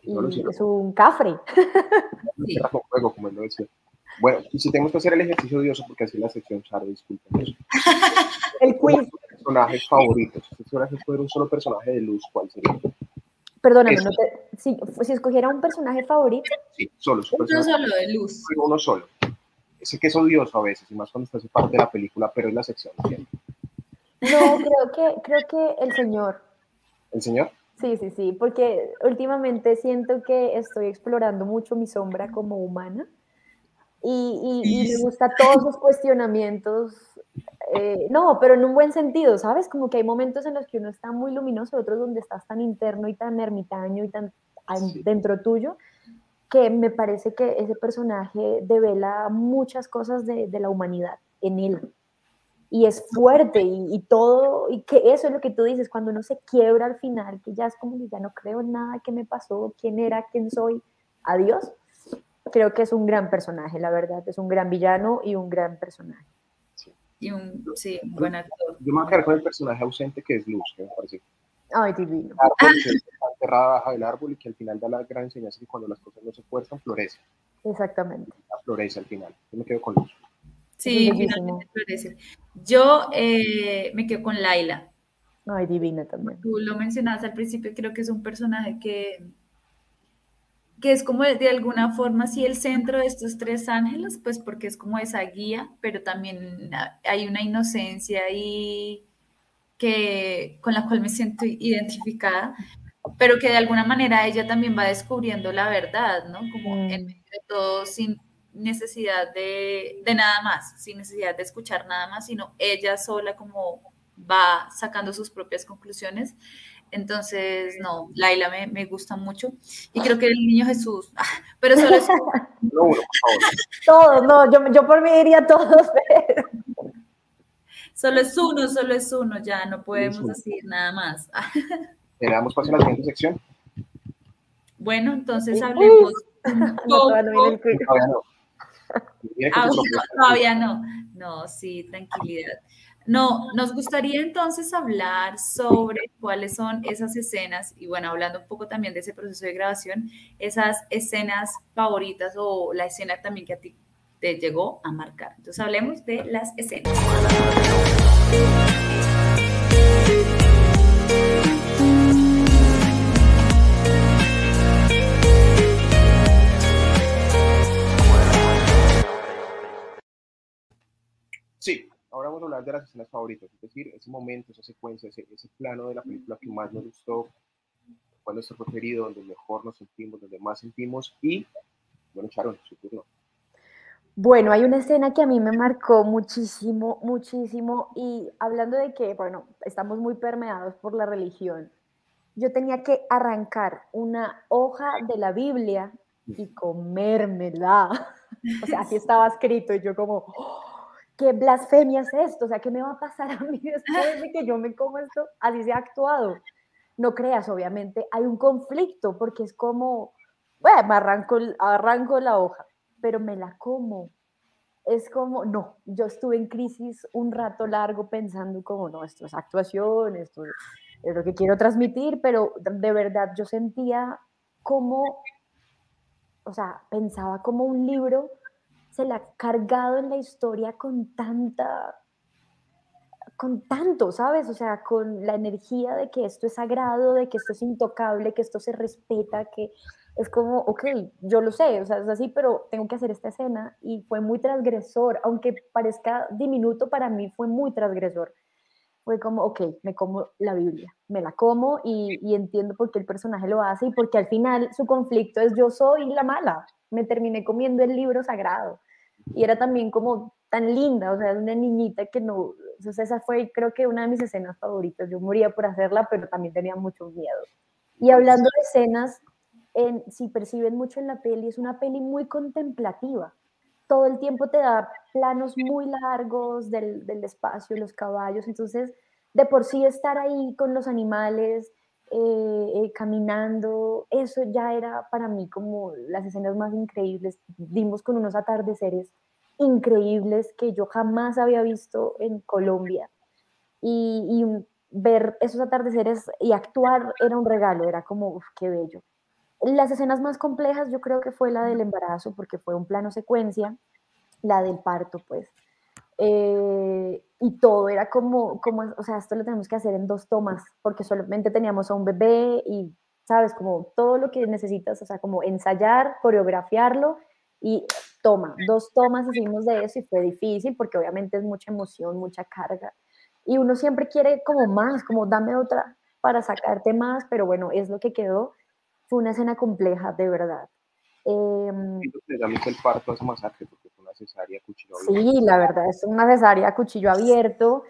Y es un cafre. Bueno, y si tenemos que hacer el ejercicio odioso, porque así la sección Charo, disculpen. el quiz. Personajes favoritos. Si fuera un solo personaje de luz, ¿cuál sería? Perdóname, no te, si, si, escogiera un personaje favorito. Sí, solo. Uno solo de luz. Uno solo. Sé que es odioso a veces, y más cuando estás parte de la película, pero es la sección. No, creo que, creo que el señor. ¿El señor? Sí, sí, sí, porque últimamente siento que estoy explorando mucho mi sombra como humana y, y, me gusta todos los cuestionamientos, eh, no, pero en un buen sentido, ¿sabes? Como que hay momentos en los que uno está muy luminoso, otros donde estás tan interno y tan ermitaño y tan dentro tuyo, que me parece que ese personaje devela muchas cosas de, de la humanidad en él y es fuerte y, todo, y que eso es lo que tú dices, cuando uno se quiebra al final, que ya es como que ya no creo en nada que me pasó, quién era, quién soy, adiós. Creo que es un gran personaje, la verdad, es un gran villano y un gran personaje. Sí. Y un, sí, buen actor. Yo me voy a quedar con el personaje ausente que es Luz, que me parece. Ay, divino. que está enterrada bajo el árbol y que al final da la gran enseñanza que cuando las cosas no se fuerzan, florece. Exactamente. Florece al final. Yo me quedo con Luz. Sí, finalmente florece. Yo eh, me quedo con Laila. Ay, divina también. Tú lo mencionabas al principio, creo que es un personaje que, que es como de, alguna forma sí el centro de estos tres ángeles, pues porque es como esa guía, pero también hay una inocencia ahí que, con la cual me siento identificada, pero que de alguna manera ella también va descubriendo la verdad, ¿no? Como en mm. medio de todo, sin, necesidad de, nada más, sin necesidad de escuchar nada más, sino ella sola como va sacando sus propias conclusiones. Entonces, no, Laila me, me gusta mucho. Y creo que el niño Jesús, pero solo es uno. todos, no, yo, yo por mí diría todos, pero... Solo es uno, solo es uno, ya no podemos decir nada más. ¿Le damos paso a la siguiente sección? Bueno, entonces hablemos. Ah, todavía no. No, sí, tranquilidad. No, nos gustaría entonces hablar sobre cuáles son esas escenas y bueno, hablando un poco también de ese proceso de grabación, esas escenas favoritas o la escena también que a ti te llegó a marcar. Entonces hablemos de las escenas. Sí, ahora vamos a hablar de las escenas favoritas, es decir, ese momento, esa secuencia, ese, plano de la película que más nos gustó, cuál es nuestro preferido, donde mejor nos sentimos, donde más sentimos y, bueno, Sharon, su turno. Bueno, hay una escena que a mí me marcó muchísimo, muchísimo y hablando de que, bueno, estamos muy permeados por la religión, yo tenía que arrancar una hoja de la Biblia y comérmela. O sea, así estaba escrito y yo como, ¿qué blasfemia es esto? O sea, ¿qué me va a pasar a mí después de que yo me como esto? Así se ha actuado. No creas, obviamente, hay un conflicto porque es como, bueno, me arranco, arranco la hoja, pero me la como. Es como, no, yo estuve en crisis un rato largo pensando como, no, esto es actuación, esto es lo que quiero transmitir, pero de verdad yo sentía como, o sea, pensaba como un libro se le ha cargado en la historia con tanta, con tanto, ¿sabes? O sea, con la energía de que esto es sagrado, de que esto es intocable, que esto se respeta, que es como, ok, yo lo sé, o sea, es así, pero tengo que hacer esta escena y fue muy transgresor, aunque parezca diminuto, para mí fue muy transgresor. Fue como, ok, me como la Biblia, me la como y, y entiendo por qué el personaje lo hace y porque al final su conflicto es yo soy la mala, me terminé comiendo el libro sagrado. Y era también como tan linda, o sea, una niñita que no, o sea, esa fue creo que una de mis escenas favoritas, yo moría por hacerla, pero también tenía mucho miedo. Y hablando de escenas, en, si perciben mucho en la peli, es una peli muy contemplativa, todo el tiempo te da planos muy largos del, del espacio, los caballos, entonces de por sí estar ahí con los animales, eh, eh, caminando, eso ya era para mí como las escenas más increíbles. Dimos con unos atardeceres increíbles que yo jamás había visto en Colombia. Y, ver esos atardeceres y actuar era un regalo, era como, qué bello. Las escenas más complejas yo creo que fue la del embarazo, porque fue un plano secuencia, la del parto, pues. Eh, y todo era como, como, o sea, esto lo tenemos que hacer en dos tomas, porque solamente teníamos a un bebé y, sabes, como todo lo que necesitas, o sea, como ensayar, coreografiarlo y toma, dos tomas hicimos de eso y fue difícil porque obviamente es mucha emoción, mucha carga. Y uno siempre quiere como más, como dame otra para sacarte más, pero bueno, es lo que quedó. Fue una escena compleja, de verdad. Eh, el parto es masacre cesárea cuchillo abierto. Sí, la verdad, es una cesárea cuchillo abierto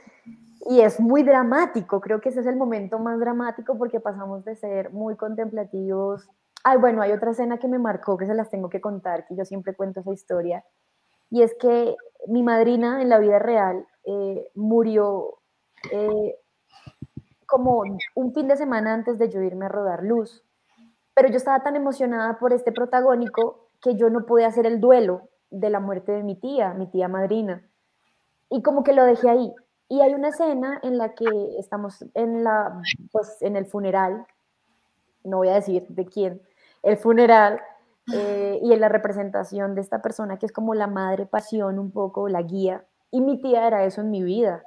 y es muy dramático. Creo que ese es el momento más dramático porque pasamos de ser muy contemplativos. Ay, bueno, hay otra escena que me marcó que se las tengo que contar, que yo siempre cuento esa historia. Y es que mi madrina en la vida real eh, murió eh, como un fin de semana antes de yo irme a rodar Luz pero yo estaba tan emocionada por este protagónico que yo no pude hacer el duelo de la muerte de mi tía, mi tía madrina. Y como que lo dejé ahí. Y hay una escena en la que estamos en, la, pues, en el funeral, no voy a decir de quién, el funeral, eh, y en la representación de esta persona que es como la madre pasión, un poco la guía. Y mi tía era eso en mi vida.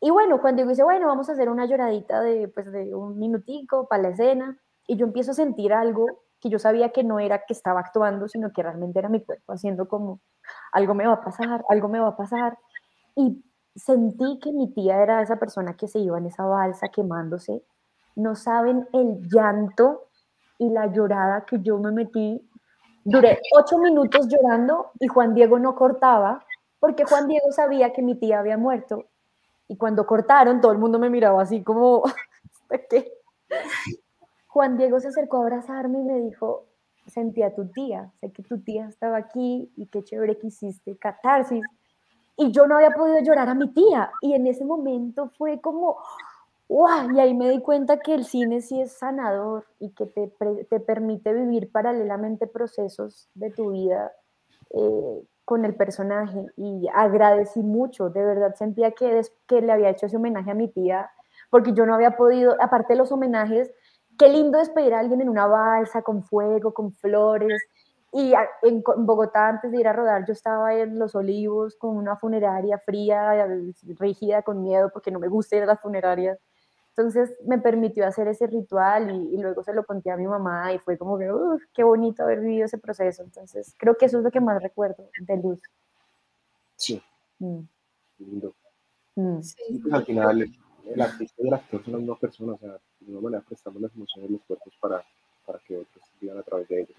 Y bueno, cuando digo, dice, bueno, vamos a hacer una lloradita de, pues, de un minutico para la escena, y yo empiezo a sentir algo que yo sabía que no era que estaba actuando, sino que realmente era mi cuerpo haciendo como, algo me va a pasar, algo me va a pasar. Y sentí que mi tía era esa persona que se iba en esa balsa quemándose. No saben el llanto y la llorada que yo me metí. Duré ocho minutos llorando y Juan Diego no cortaba porque Juan Diego sabía que mi tía había muerto. Y cuando cortaron, todo el mundo me miraba así como, ¿qué? Juan Diego se acercó a abrazarme y me dijo, sentí a tu tía, sé que tu tía estaba aquí y qué chévere que hiciste catarsis. Y yo no había podido llorar a mi tía. Y en ese momento fue como, ¡wow! Y ahí me di cuenta que el cine sí es sanador y que te, te permite vivir paralelamente procesos de tu vida eh, con el personaje. Y agradecí mucho, de verdad sentía que, que le había hecho ese homenaje a mi tía, porque yo no había podido, aparte de los homenajes, qué lindo despedir a alguien en una balsa con fuego, con flores. y en, Bogotá, antes de ir a rodar, yo estaba en Los Olivos con una funeraria fría, rígida, con miedo, porque no me gusta ir a las funerarias. Entonces me permitió hacer ese ritual y, luego se lo conté a mi mamá y fue como que, uff, qué bonito haber vivido ese proceso. Entonces creo que eso es lo que más recuerdo de Luz. Sí. Mm. Lindo. Mm. Sí. Pues al final el artista y el actor son las mismas personas, o sea, de alguna manera prestamos las emociones y los cuerpos para, para que otros vivan a través de ellos.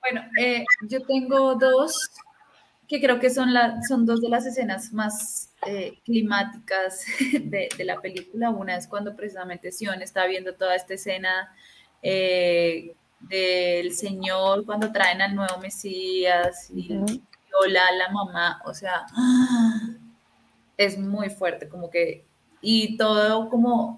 bueno, eh, yo tengo dos que creo que son, la, son dos de las escenas más eh, climáticas de, de, la película. Una es cuando precisamente Sion está viendo toda esta escena eh, del Señor, cuando traen al nuevo Mesías y Viola la mamá, o sea, es muy fuerte, como que, y todo como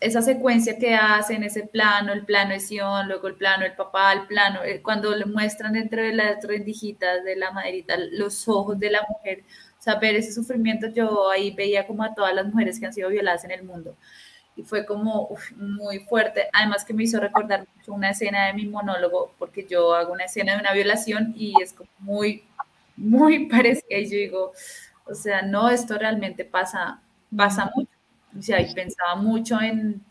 esa secuencia que hacen, ese plano, el plano de Sion, luego el plano del papá, el plano, eh, cuando le muestran dentro de las rendijitas de la maderita los ojos de la mujer, o sea, ver ese sufrimiento, yo ahí veía como a todas las mujeres que han sido violadas en el mundo. Y fue como muy fuerte, además que me hizo recordar mucho una escena de mi monólogo, porque yo hago una escena de una violación y es como muy, muy parecida. Y yo digo, o sea, no, esto realmente pasa, pasa mucho. O sea, y pensaba mucho en,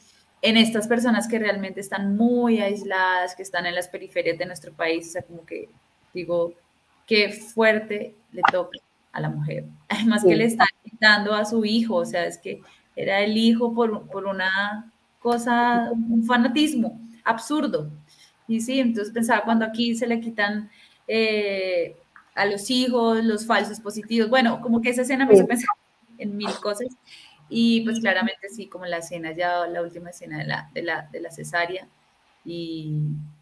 en estas personas que realmente están muy aisladas, que están en las periferias de nuestro país, o sea, como que digo, qué fuerte le toca a la mujer. Además que le están quitando a su hijo, o sea, es que era el hijo por, por una cosa, un fanatismo absurdo. Y sí, entonces pensaba cuando aquí se le quitan eh, a los hijos, los falsos positivos, bueno, como que esa escena me hizo pensar en mil cosas. Y pues claramente sí, como la escena, ya la última escena de la, de la, de la cesárea, y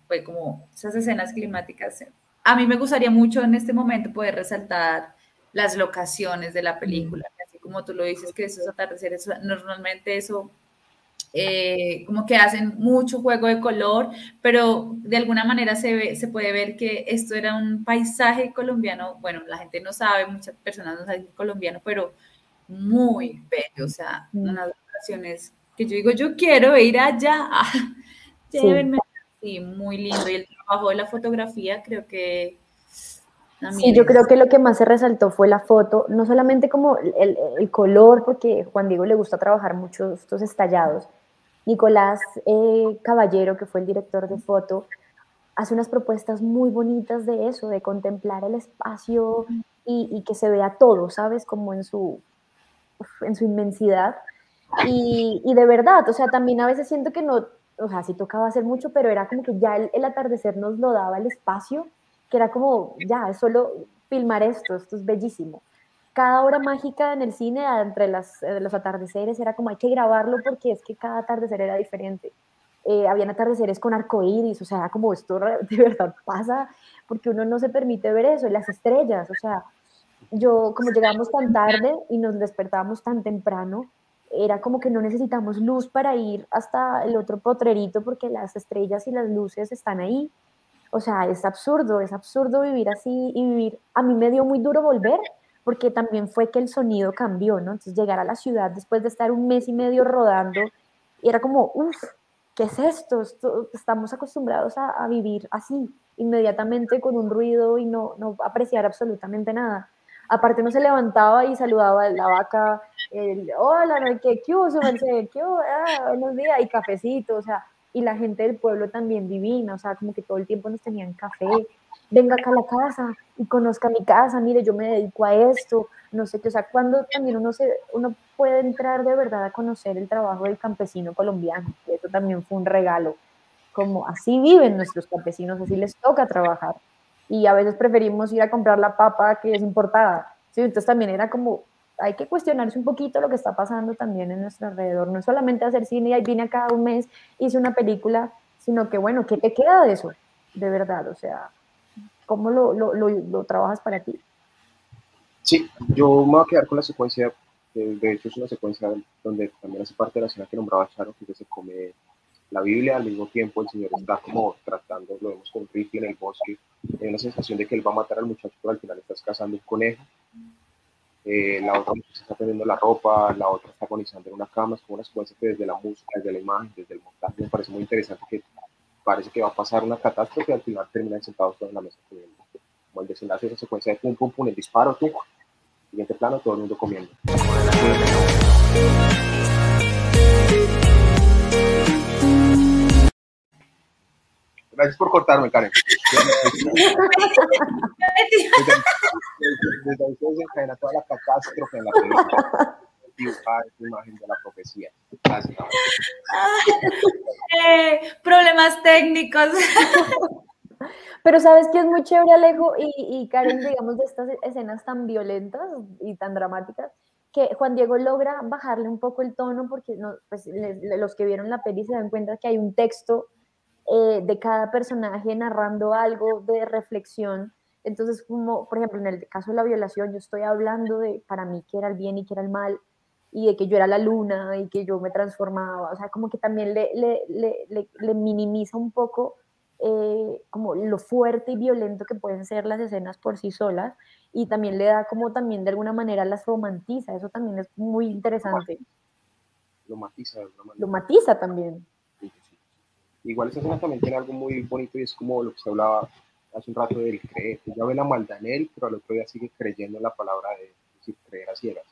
fue como esas escenas climáticas. A mí me gustaría mucho en este momento poder resaltar las locaciones de la película, así como tú lo dices, que esos atardeceres, normalmente eso, eh, como que hacen mucho juego de color, pero de alguna manera se, ve, se puede ver que esto era un paisaje colombiano, bueno, la gente no sabe, muchas personas no saben colombiano, pero muy bello, o sea, mm. unas locaciones que yo digo, yo quiero ir allá, llévenme, sí. muy lindo, y el trabajo de la fotografía creo que... Sí, yo creo que lo que más se resaltó fue la foto, no solamente como el, el color, porque Juan Diego le gusta trabajar mucho estos estallados. Nicolás eh, Caballero, que fue el director de foto, hace unas propuestas muy bonitas de eso, de contemplar el espacio y, que se vea todo, ¿sabes? Como en su, en su inmensidad. Y, y, de verdad, o sea, también a veces siento que no, o sea, sí tocaba hacer mucho, pero era como que ya el, atardecer nos lo daba el espacio, que era como, ya, es solo filmar esto, esto es bellísimo. Cada hora mágica en el cine, entre las, eh, los atardeceres, era como hay que grabarlo porque es que cada atardecer era diferente. Eh, habían atardeceres con arcoíris, o sea, como esto de verdad pasa, porque uno no se permite ver eso, y las estrellas, o sea, yo como llegamos tan tarde y nos despertábamos tan temprano, era como que no necesitamos luz para ir hasta el otro potrerito porque las estrellas y las luces están ahí. O sea, es absurdo, es absurdo vivir así y vivir. A mí me dio muy duro volver porque también fue que el sonido cambió, ¿no? Entonces llegar a la ciudad después de estar un mes y medio rodando, era como, uff, ¿qué es esto? estamos acostumbrados a, vivir así, inmediatamente con un ruido y no, no apreciar absolutamente nada. Aparte no se levantaba y saludaba a la vaca, el, hola, ¿qué, qué hubo, qué ah, buenos días, y cafecito, o sea, y la gente del pueblo también divina, o sea, como que todo el tiempo nos tenían café, venga acá a la casa y conozca mi casa, mire, yo me dedico a esto, no sé qué, o sea, cuando también uno, se, uno puede entrar de verdad a conocer el trabajo del campesino colombiano, y eso también fue un regalo, como así viven nuestros campesinos, así les toca trabajar y a veces preferimos ir a comprar la papa que es importada. ¿sí? Entonces también era como, hay que cuestionarse un poquito lo que está pasando también en nuestro alrededor. No es solamente hacer cine y vine acá un mes, hice una película, sino que bueno, ¿qué te queda de eso? De verdad, o sea, ¿cómo lo, lo, lo, trabajas para ti? Sí, yo me voy a quedar con la secuencia, de hecho es una secuencia donde también hace parte de la escena que nombraba Charo, que se come la Biblia, al mismo tiempo el Señor está como tratando, lo vemos con Ricky en el bosque, hay una sensación de que él va a matar al muchacho, pero al final estás cazando un conejo. eh, la otra se está poniendo la ropa, la otra está agonizando en una cama, es como una secuencia que desde la música, desde la imagen, desde el montaje, me parece muy interesante que parece que va a pasar una catástrofe al final terminan sentados todos en la mesa comiendo. Como el desenlace de esa secuencia de pum, pum, pum, el disparo, tú, siguiente plano, todo el mundo comiendo. Gracias por cortarme, Karen. Desde ahí se desencadena toda la catástrofe en la película. Dibujar esa imagen de la profecía. Eh, problemas técnicos. Pero sabes que es muy chévere, Alejo, y, y Karen, digamos, de estas escenas tan violentas y tan dramáticas, que Juan Diego logra bajarle un poco el tono porque no, pues, los que vieron la peli se dan cuenta que hay un texto eh, de cada personaje narrando algo de reflexión. Entonces, como por ejemplo en el caso de la violación, yo estoy hablando de para mí que era el bien y que era el mal, y de que yo era la luna y que yo me transformaba, o sea, como que también le, le, le, minimiza un poco eh, como lo fuerte y violento que pueden ser las escenas por sí solas, y también le da como también de alguna manera las romantiza, eso también es muy interesante. Lo matiza Lo matiza también. Igual esa escena también tiene algo muy bonito y es como lo que se hablaba hace un rato del creer. Ella ve la maldad en él, pero al otro día sigue creyendo en la palabra de decir, creer a ciegas.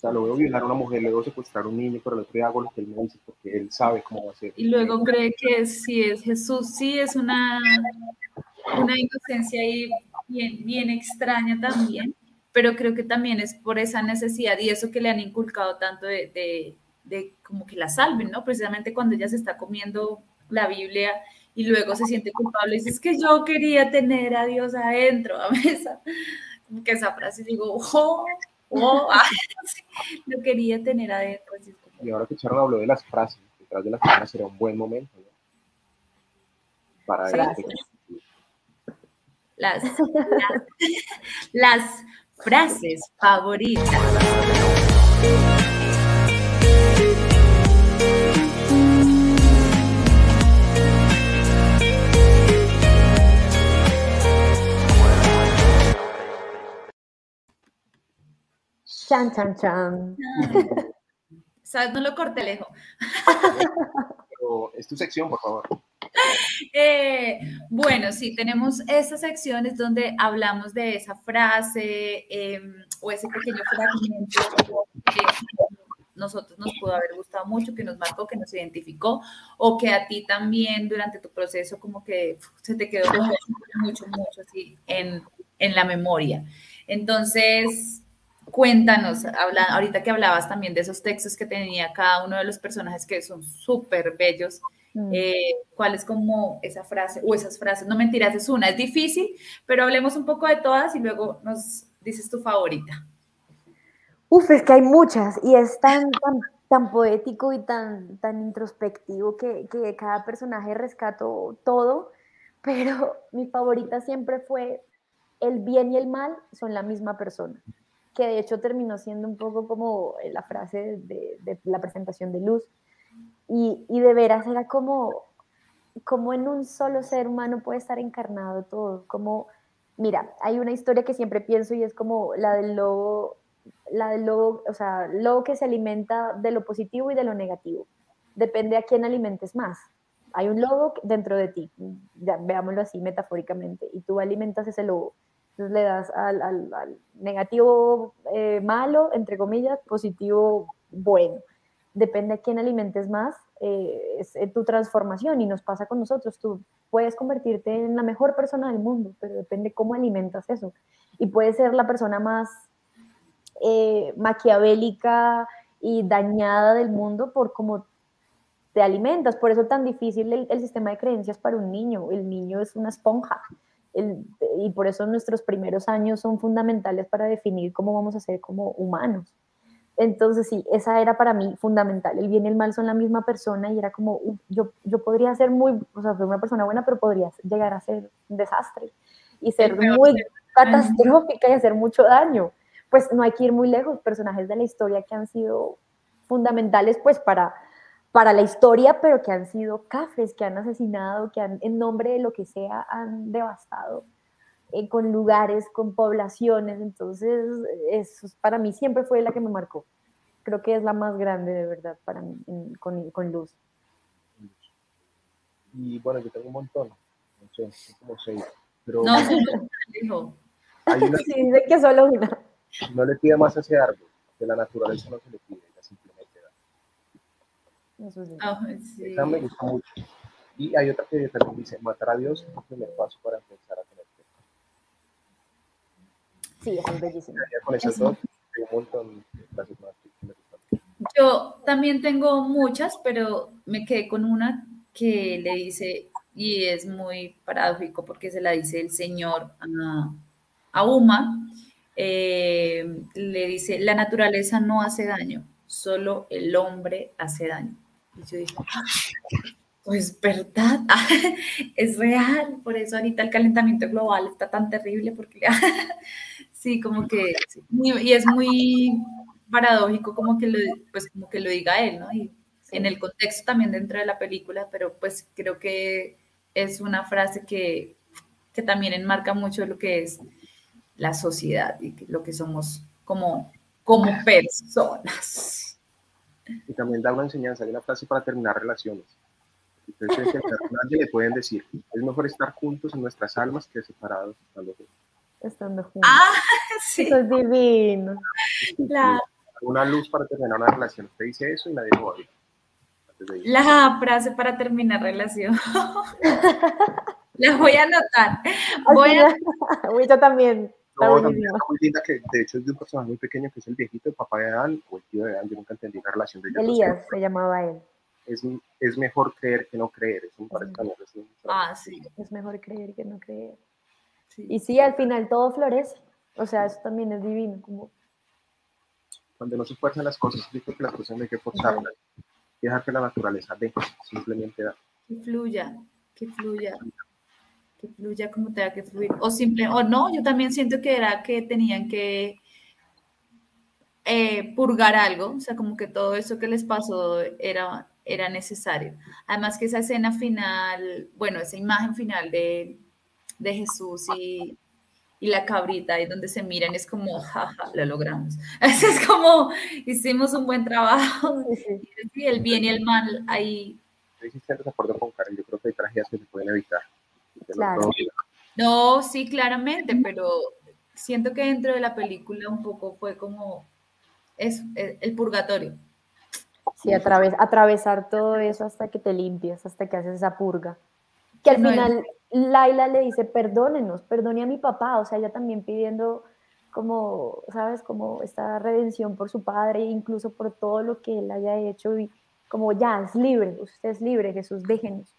O sea, lo veo violar a una mujer, luego secuestrar a un niño, pero al otro día hago lo que él me dice porque él sabe cómo va a ser. Y luego cree que sí es Jesús, sí es una, una inocencia ahí bien, bien extraña también, pero creo que también es por esa necesidad y eso que le han inculcado tanto de, de, de como que la salven, ¿no? Precisamente cuando ella se está comiendo la Biblia y luego se siente culpable y dice, es que yo quería tener a Dios adentro, a mesa. Como que esa frase digo, oh, oh, lo quería tener adentro. Y ahora que Charo habló de las frases, detrás de las frases será un buen momento, ¿no? Para las, las, las frases favoritas. Chan, chan, chan. ¿Sabes? No lo corte lejos. es tu sección, por favor. Eh, bueno, sí, tenemos esas secciones donde hablamos de esa frase em, o ese pequeño fragmento que nosotros nos pudo haber gustado mucho, que nos marcó, que nos identificó, o que a ti también durante tu proceso como que se te quedó mucho, mucho así en, en la memoria. Entonces, Cuéntanos, habla, ahorita que hablabas también de esos textos que tenía cada uno de los personajes que son súper bellos, mm. eh, ¿cuál es como esa frase o esas frases? No mentiras, es una, es difícil, pero hablemos un poco de todas y luego nos dices tu favorita. Uf, es que hay muchas y es tan, tan, poético y tan, tan introspectivo que, que cada personaje rescató todo, pero mi favorita siempre fue el bien y el mal son la misma persona que de hecho terminó siendo un poco como la frase de, la presentación de Luz. Y, y, de veras era como, como en un solo ser humano puede estar encarnado todo. Como, mira, hay una historia que siempre pienso y es como la del lobo, la del lobo, o sea, lobo que se alimenta de lo positivo y de lo negativo. Depende a quién alimentes más. Hay un lobo dentro de ti, ya, veámoslo así metafóricamente, y tú alimentas ese lobo entonces le das al, negativo eh, malo, entre comillas, positivo bueno. Depende de quién alimentes más, eh, es tu transformación y nos pasa con nosotros. Tú puedes convertirte en la mejor persona del mundo, pero depende cómo alimentas eso. Y puedes ser la persona más eh, maquiavélica y dañada del mundo por cómo te alimentas. Por eso es tan difícil el sistema de creencias para un niño. El niño es una esponja y por eso nuestros primeros años son fundamentales para definir cómo vamos a ser como humanos. Entonces, sí, esa era para mí fundamental. El bien y el mal son la misma persona y era como, yo, yo podría ser muy, o sea, una persona buena, pero podría llegar a ser un desastre y ser muy catastrófica y hacer mucho daño. Pues no hay que ir muy lejos, personajes de la historia que han sido fundamentales pues para para la historia, pero que han sido cafres, que han asesinado, que han, en nombre de lo que sea, han devastado. eh, con lugares, con poblaciones. Entonces, eso para mí siempre fue la que me marcó. Creo que es la más grande de verdad para mí con, con, Luz. Y bueno, yo tengo un montón, no sé, como seis. Pero no, solo una, sí, dice que solo una. No le pide más a ese árbol, de la naturaleza no se le pide. Eso sí. Oh, sí. Esa me gusta mucho. Y hay otra que también dice, matar a Dios es el primer paso para empezar a tener fe. Sí, es bellísimo. Con esas dos, hay un montón de frases más que me gustan. Yo también tengo muchas, pero me quedé con una que le dice, y es muy paradójico porque se la dice el Señor a, a Uma, eh, le dice, la naturaleza no hace daño, solo el hombre hace daño. Y yo dije, ah, pues verdad, es real, por eso ahorita el calentamiento global está tan terrible, porque sí, como que, y es muy paradójico como que, lo, pues, como que lo diga él, ¿no? Y en el contexto también dentro de la película, pero pues creo que es una frase que, que también enmarca mucho lo que es la sociedad y lo que somos como, como personas. Y también da una enseñanza, hay una frase para terminar relaciones. Entonces, nadie le pueden decir, es mejor estar juntos en nuestras almas que separados estando juntos. Estando juntos. Ah, sí. Eso es divino. Una luz para terminar una relación. Usted dice eso y nadie lo oye. La frase para terminar relación. La voy a anotar. Voy a... Yo también. No, también muy linda que de hecho es de un personaje muy pequeño que es el viejito, el papá de Adán o el tío de Adán, yo nunca entendí la relación de ellos. Elías se llamaba él. Es, es, mejor creer que no creer, es un Ah, sí. Es mejor creer que no creer. Y sí, al final todo florece. O sea, eso también es divino. Como... Cuando no se fuerzan las cosas, yo creo que las cosas no hay que forzarlas. Dejar que la naturaleza dé, simplemente da. Que fluya, que fluya que fluya como tenga que fluir. O simple, o no, yo también siento que era que tenían que eh, purgar algo, o sea, como que todo eso que les pasó era, era necesario. Además que esa escena final, bueno, esa imagen final de, de Jesús y, y la cabrita, ahí donde se miran, es como, jaja, lo logramos. Es como, hicimos un buen trabajo. Y el bien y el mal ahí. Yo sí con Karen, yo creo que hay tragedias que se pueden evitar. No, sí, claramente, pero siento que dentro de la película un poco fue como es el purgatorio. Sí, atravesar todo eso hasta que te limpias, hasta que haces esa purga. Que al final Laila le dice, perdónenos, perdone a mi papá, o sea, ella también pidiendo como, ¿sabes? Como esta redención por su padre, incluso por todo lo que él haya hecho y como ya, es libre, usted es libre, Jesús, déjenos,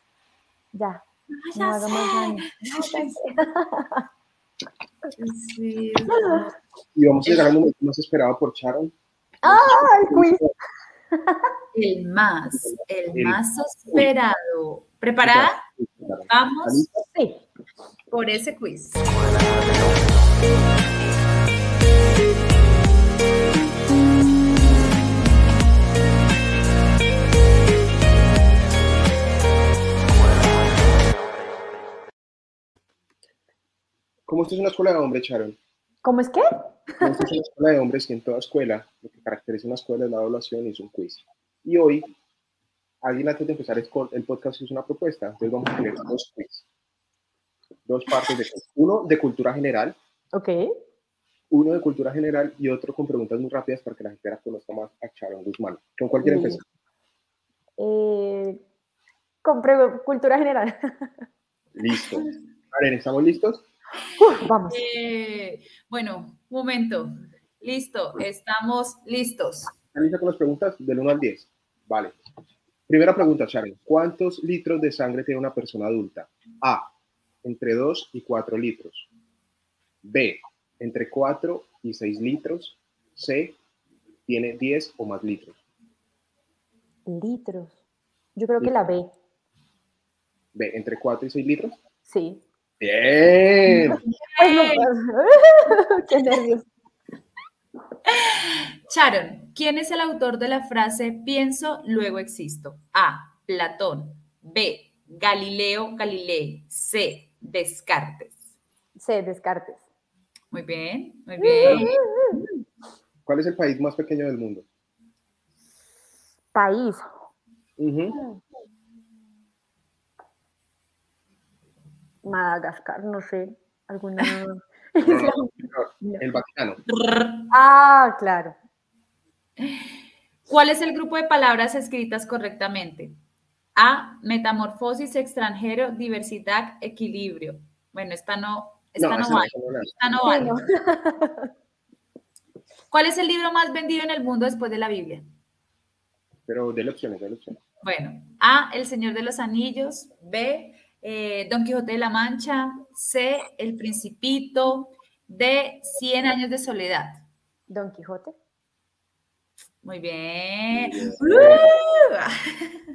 ya, y vamos a llegar al momento más esperado por Sharon. ¡Ah, el quiz! El más, el, más esperado. ¿Preparada? Vamos sí. por ese quiz. ¿Cómo esto es una escuela de hombres, Sharon? ¿Cómo es qué? Como esto es una escuela de hombres y en toda escuela lo que caracteriza una escuela es la evaluación y es un quiz. Y hoy, alguien antes de empezar el podcast hizo una propuesta, entonces vamos a tener dos quiz. Dos partes de quiz. Uno de cultura general. Ok. Uno de cultura general y otro con preguntas muy rápidas para que la gente la conozca más a Sharon Guzmán. ¿Con cuál quiere empezar? Eh, con cultura general. Listo. Karen, ¿estamos listos? Vamos. Eh, bueno, un momento. Listo, estamos listos. ¿Están listos con las preguntas? Del 1 al 10. Vale. Primera pregunta, Sharon. ¿Cuántos litros de sangre tiene una persona adulta? A. Entre 2 y 4 litros. B. Entre 4 y 6 litros. C. Tiene 10 o más litros. Litros. Yo creo que la B. B. ¿Entre 4 y 6 litros? Sí. Bien. Qué nervios. Sharon, ¿quién es el autor de la frase pienso, luego existo? A. Platón. B. Galileo Galilei. C. Descartes. C, Descartes. Muy bien, muy bien. ¿Cuál es el país más pequeño del mundo? País. Ujú. Madagascar, no sé. Alguna. No, no, no, El Vaticano. ah, claro. ¿Cuál es el grupo de palabras escritas correctamente? A, metamorfosis, extranjero, diversidad, equilibrio. Bueno, esta no, esta no, no, vale. Esta no vale. ¿Cuál es el libro más vendido en el mundo después de la Biblia? Pero de opciones, de opciones. Bueno, A, El Señor de los Anillos, B, eh, Don Quijote de la Mancha, C, El Principito, D, Cien Años de Soledad. Don Quijote. Muy bien.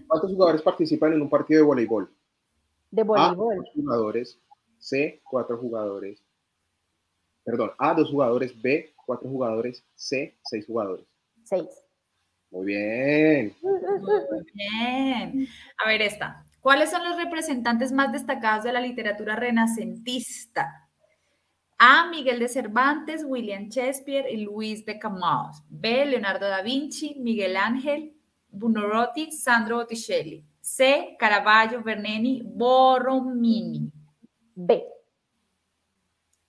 ¿Cuántos jugadores participan en un partido de voleibol? De A, voleibol. dos jugadores. C, cuatro jugadores. Perdón, A, dos jugadores. B, cuatro jugadores. C, seis jugadores. Seis. Muy bien. Muy bien. A ver esta. ¿Cuáles son los representantes más destacados de la literatura renacentista? A. Miguel de Cervantes, William Shakespeare y Luis de Camões. B. Leonardo da Vinci, Miguel Ángel, Buonarroti, Sandro Botticelli. C. Caravaggio, Bernini, Borromini. B.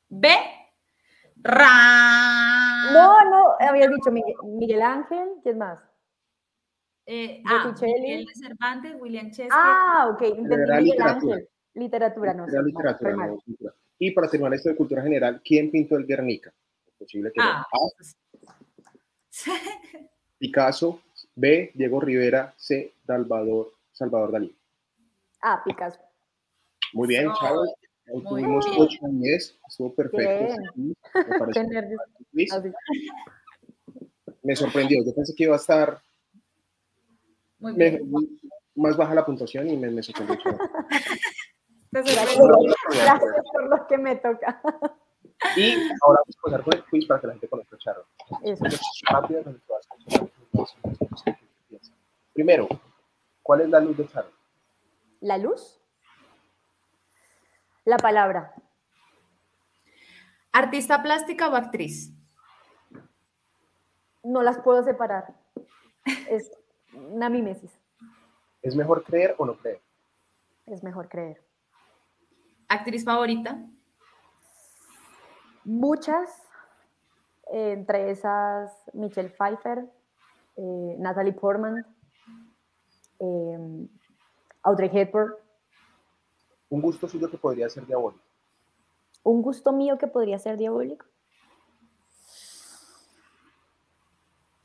B. Ra. No, no, habías dicho Miguel Ángel, ¿quién más? Eh, A. Botticelli. Miguel de Cervantes, William Shakespeare. Ah, ok, entendí Miguel literatura. Ángel. Literatura, no sé. Era no, literatura, no cultura. Y para terminar esto de cultura general, ¿quién pintó el Guernica? Es posible que Ah. A. Picasso. B. Diego Rivera. C. Salvador, Salvador Dalí. Ah, Picasso. Muy bien. Hoy muy tuvimos bien. 8 a 10. Estuvo perfecto. Bien. pareció. Me sorprendió. Yo pensé que iba a estar Muy me- bien. más baja la puntuación y me, me sorprendió. Gracias, por lo que me toca. Y ahora vamos a pasar con el quiz para que la gente conozca a Charo. Eso. Rápido. Primero, ¿cuál es la luz de Charo? ¿La luz? La palabra. ¿Artista plástica o actriz? No las puedo separar. Es una mimesis. ¿Es mejor creer o no creer? Es mejor creer. ¿Actriz favorita? Muchas, entre esas Michelle Pfeiffer, eh, Natalie Portman, eh, Audrey Hepburn. Un gusto suyo que podría ser diabólico. Un gusto mío que podría ser diabólico.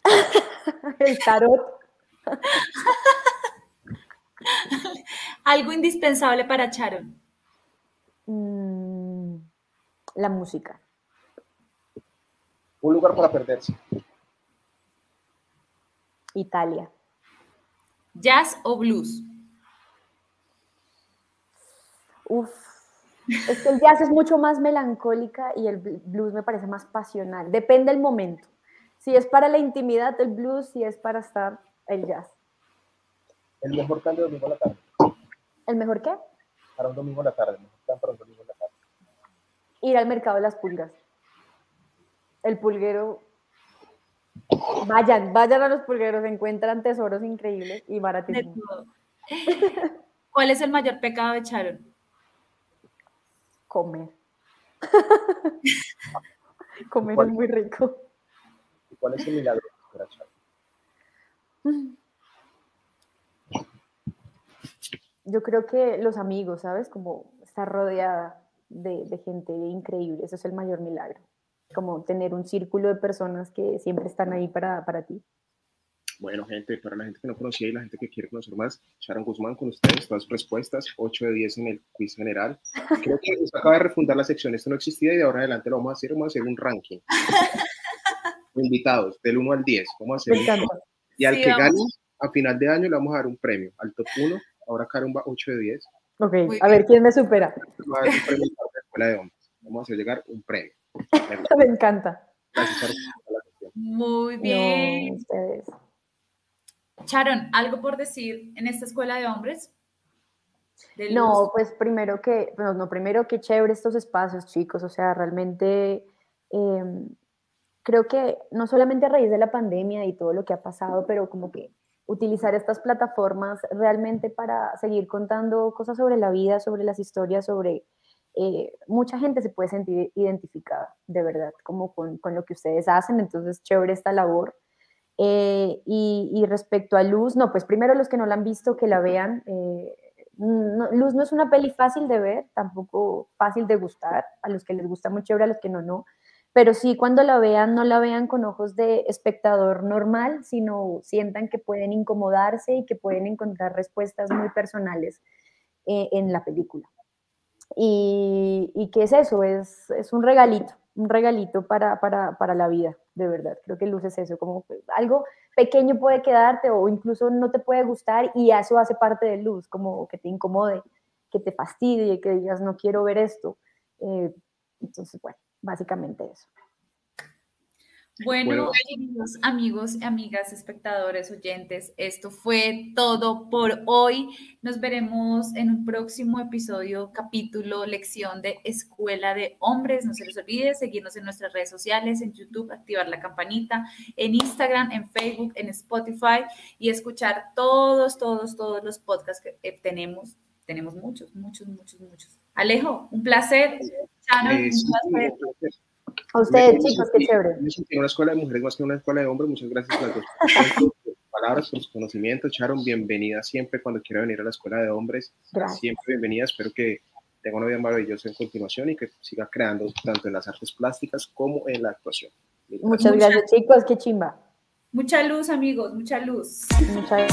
El tarot. Algo indispensable para Charon. Mm, la música. Un lugar para perderse. Italia. ¿Jazz o blues? Uf. Es que el jazz es mucho más melancólica y el bl- blues me parece más pasional. Depende del momento. Si es para la intimidad, el blues, si es para estar, el jazz. El mejor plan de domingo a la tarde. ¿El mejor qué? Para un domingo a la tarde. El mejor plan para un domingo a la tarde. Ir al mercado de las pulgas. El pulguero. Vayan, vayan a los pulgueros, encuentran tesoros increíbles y De baratísimos. todo. ¿Cuál es el mayor pecado de Charon? Comer. Comer es muy rico. ¿Y cuál es el milagro para Charo? Yo creo que los amigos, ¿sabes? Como estar rodeada de, de gente increíble, eso es el mayor milagro. Como tener un círculo de personas que siempre están ahí para, para ti. Bueno, gente, para la gente que no conocía y la gente que quiere conocer más, Sharon Guzmán con ustedes, todas sus respuestas, 8 de 10 en el quiz general. Creo que nos acaba de refundar la sección, esto no existía y de ahora en adelante lo vamos a hacer, vamos a hacer un ranking. Invitados, del 1 al 10, vamos a hacer un. Y al Sí, que vamos. gane, a final de año le vamos a dar un premio, al top 1, ahora Karen va 8 de 10, Ok, Muy a ver quién me supera. va a dar un premio para la escuela de hombres. Vamos a hacer llegar un premio. Me encanta. Gracias, Sharon, por la sección. Muy No, bien. ustedes. Charon, ¿algo por decir en esta escuela de hombres? No, pues primero que, no, no, primero que chévere estos espacios, chicos, o sea, realmente em, creo que no solamente a raíz de la pandemia y todo lo que ha pasado, pero como que utilizar estas plataformas realmente para seguir contando cosas sobre la vida, sobre las historias, sobre... Eh, mucha gente se puede sentir identificada, de verdad, como con, con lo que ustedes hacen, entonces chévere esta labor. Eh, y, respecto a Luz, no, pues primero los que no la han visto, que la vean. Eh, Luz no es una peli fácil de ver, tampoco fácil de gustar, a los que les gusta muy chévere, a los que no, no pero sí cuando la vean, no la vean con ojos de espectador normal, sino sientan que pueden incomodarse y que pueden encontrar respuestas muy personales eh, en la película. Y, y, qué es eso, es, es un regalito, un regalito para, para, para, la vida, de verdad. Creo que Luz es eso, como algo pequeño puede quedarte o incluso no te puede gustar y eso hace parte de Luz, como que te incomode, que te fastidie, que digas no quiero ver esto. Eh, entonces, bueno, básicamente eso. Bueno, queridos amigos, amigas, espectadores, oyentes, esto fue todo por hoy. Nos veremos en un próximo episodio, capítulo, lección de Escuela de Hombres. No se les olvide seguirnos en nuestras redes sociales, en YouTube, activar la campanita, en Instagram, en Facebook, en Spotify y escuchar todos, todos, todos los podcasts que eh, tenemos. Tenemos muchos, muchos, muchos, muchos. Alejo, un placer. Eh, a ustedes, chicos, qué chévere. Una escuela de mujeres más que una escuela de hombres. Muchas gracias por las palabras, por sus conocimientos. Sharon, bienvenida siempre cuando quiera venir a la escuela de hombres. Siempre bienvenida. Espero que tenga una vida maravillosa en continuación y que siga creando tanto en las artes plásticas como en la actuación. Muchas gracias, chicos. Qué chimba. Mucha luz, amigos. Mucha luz. Mucha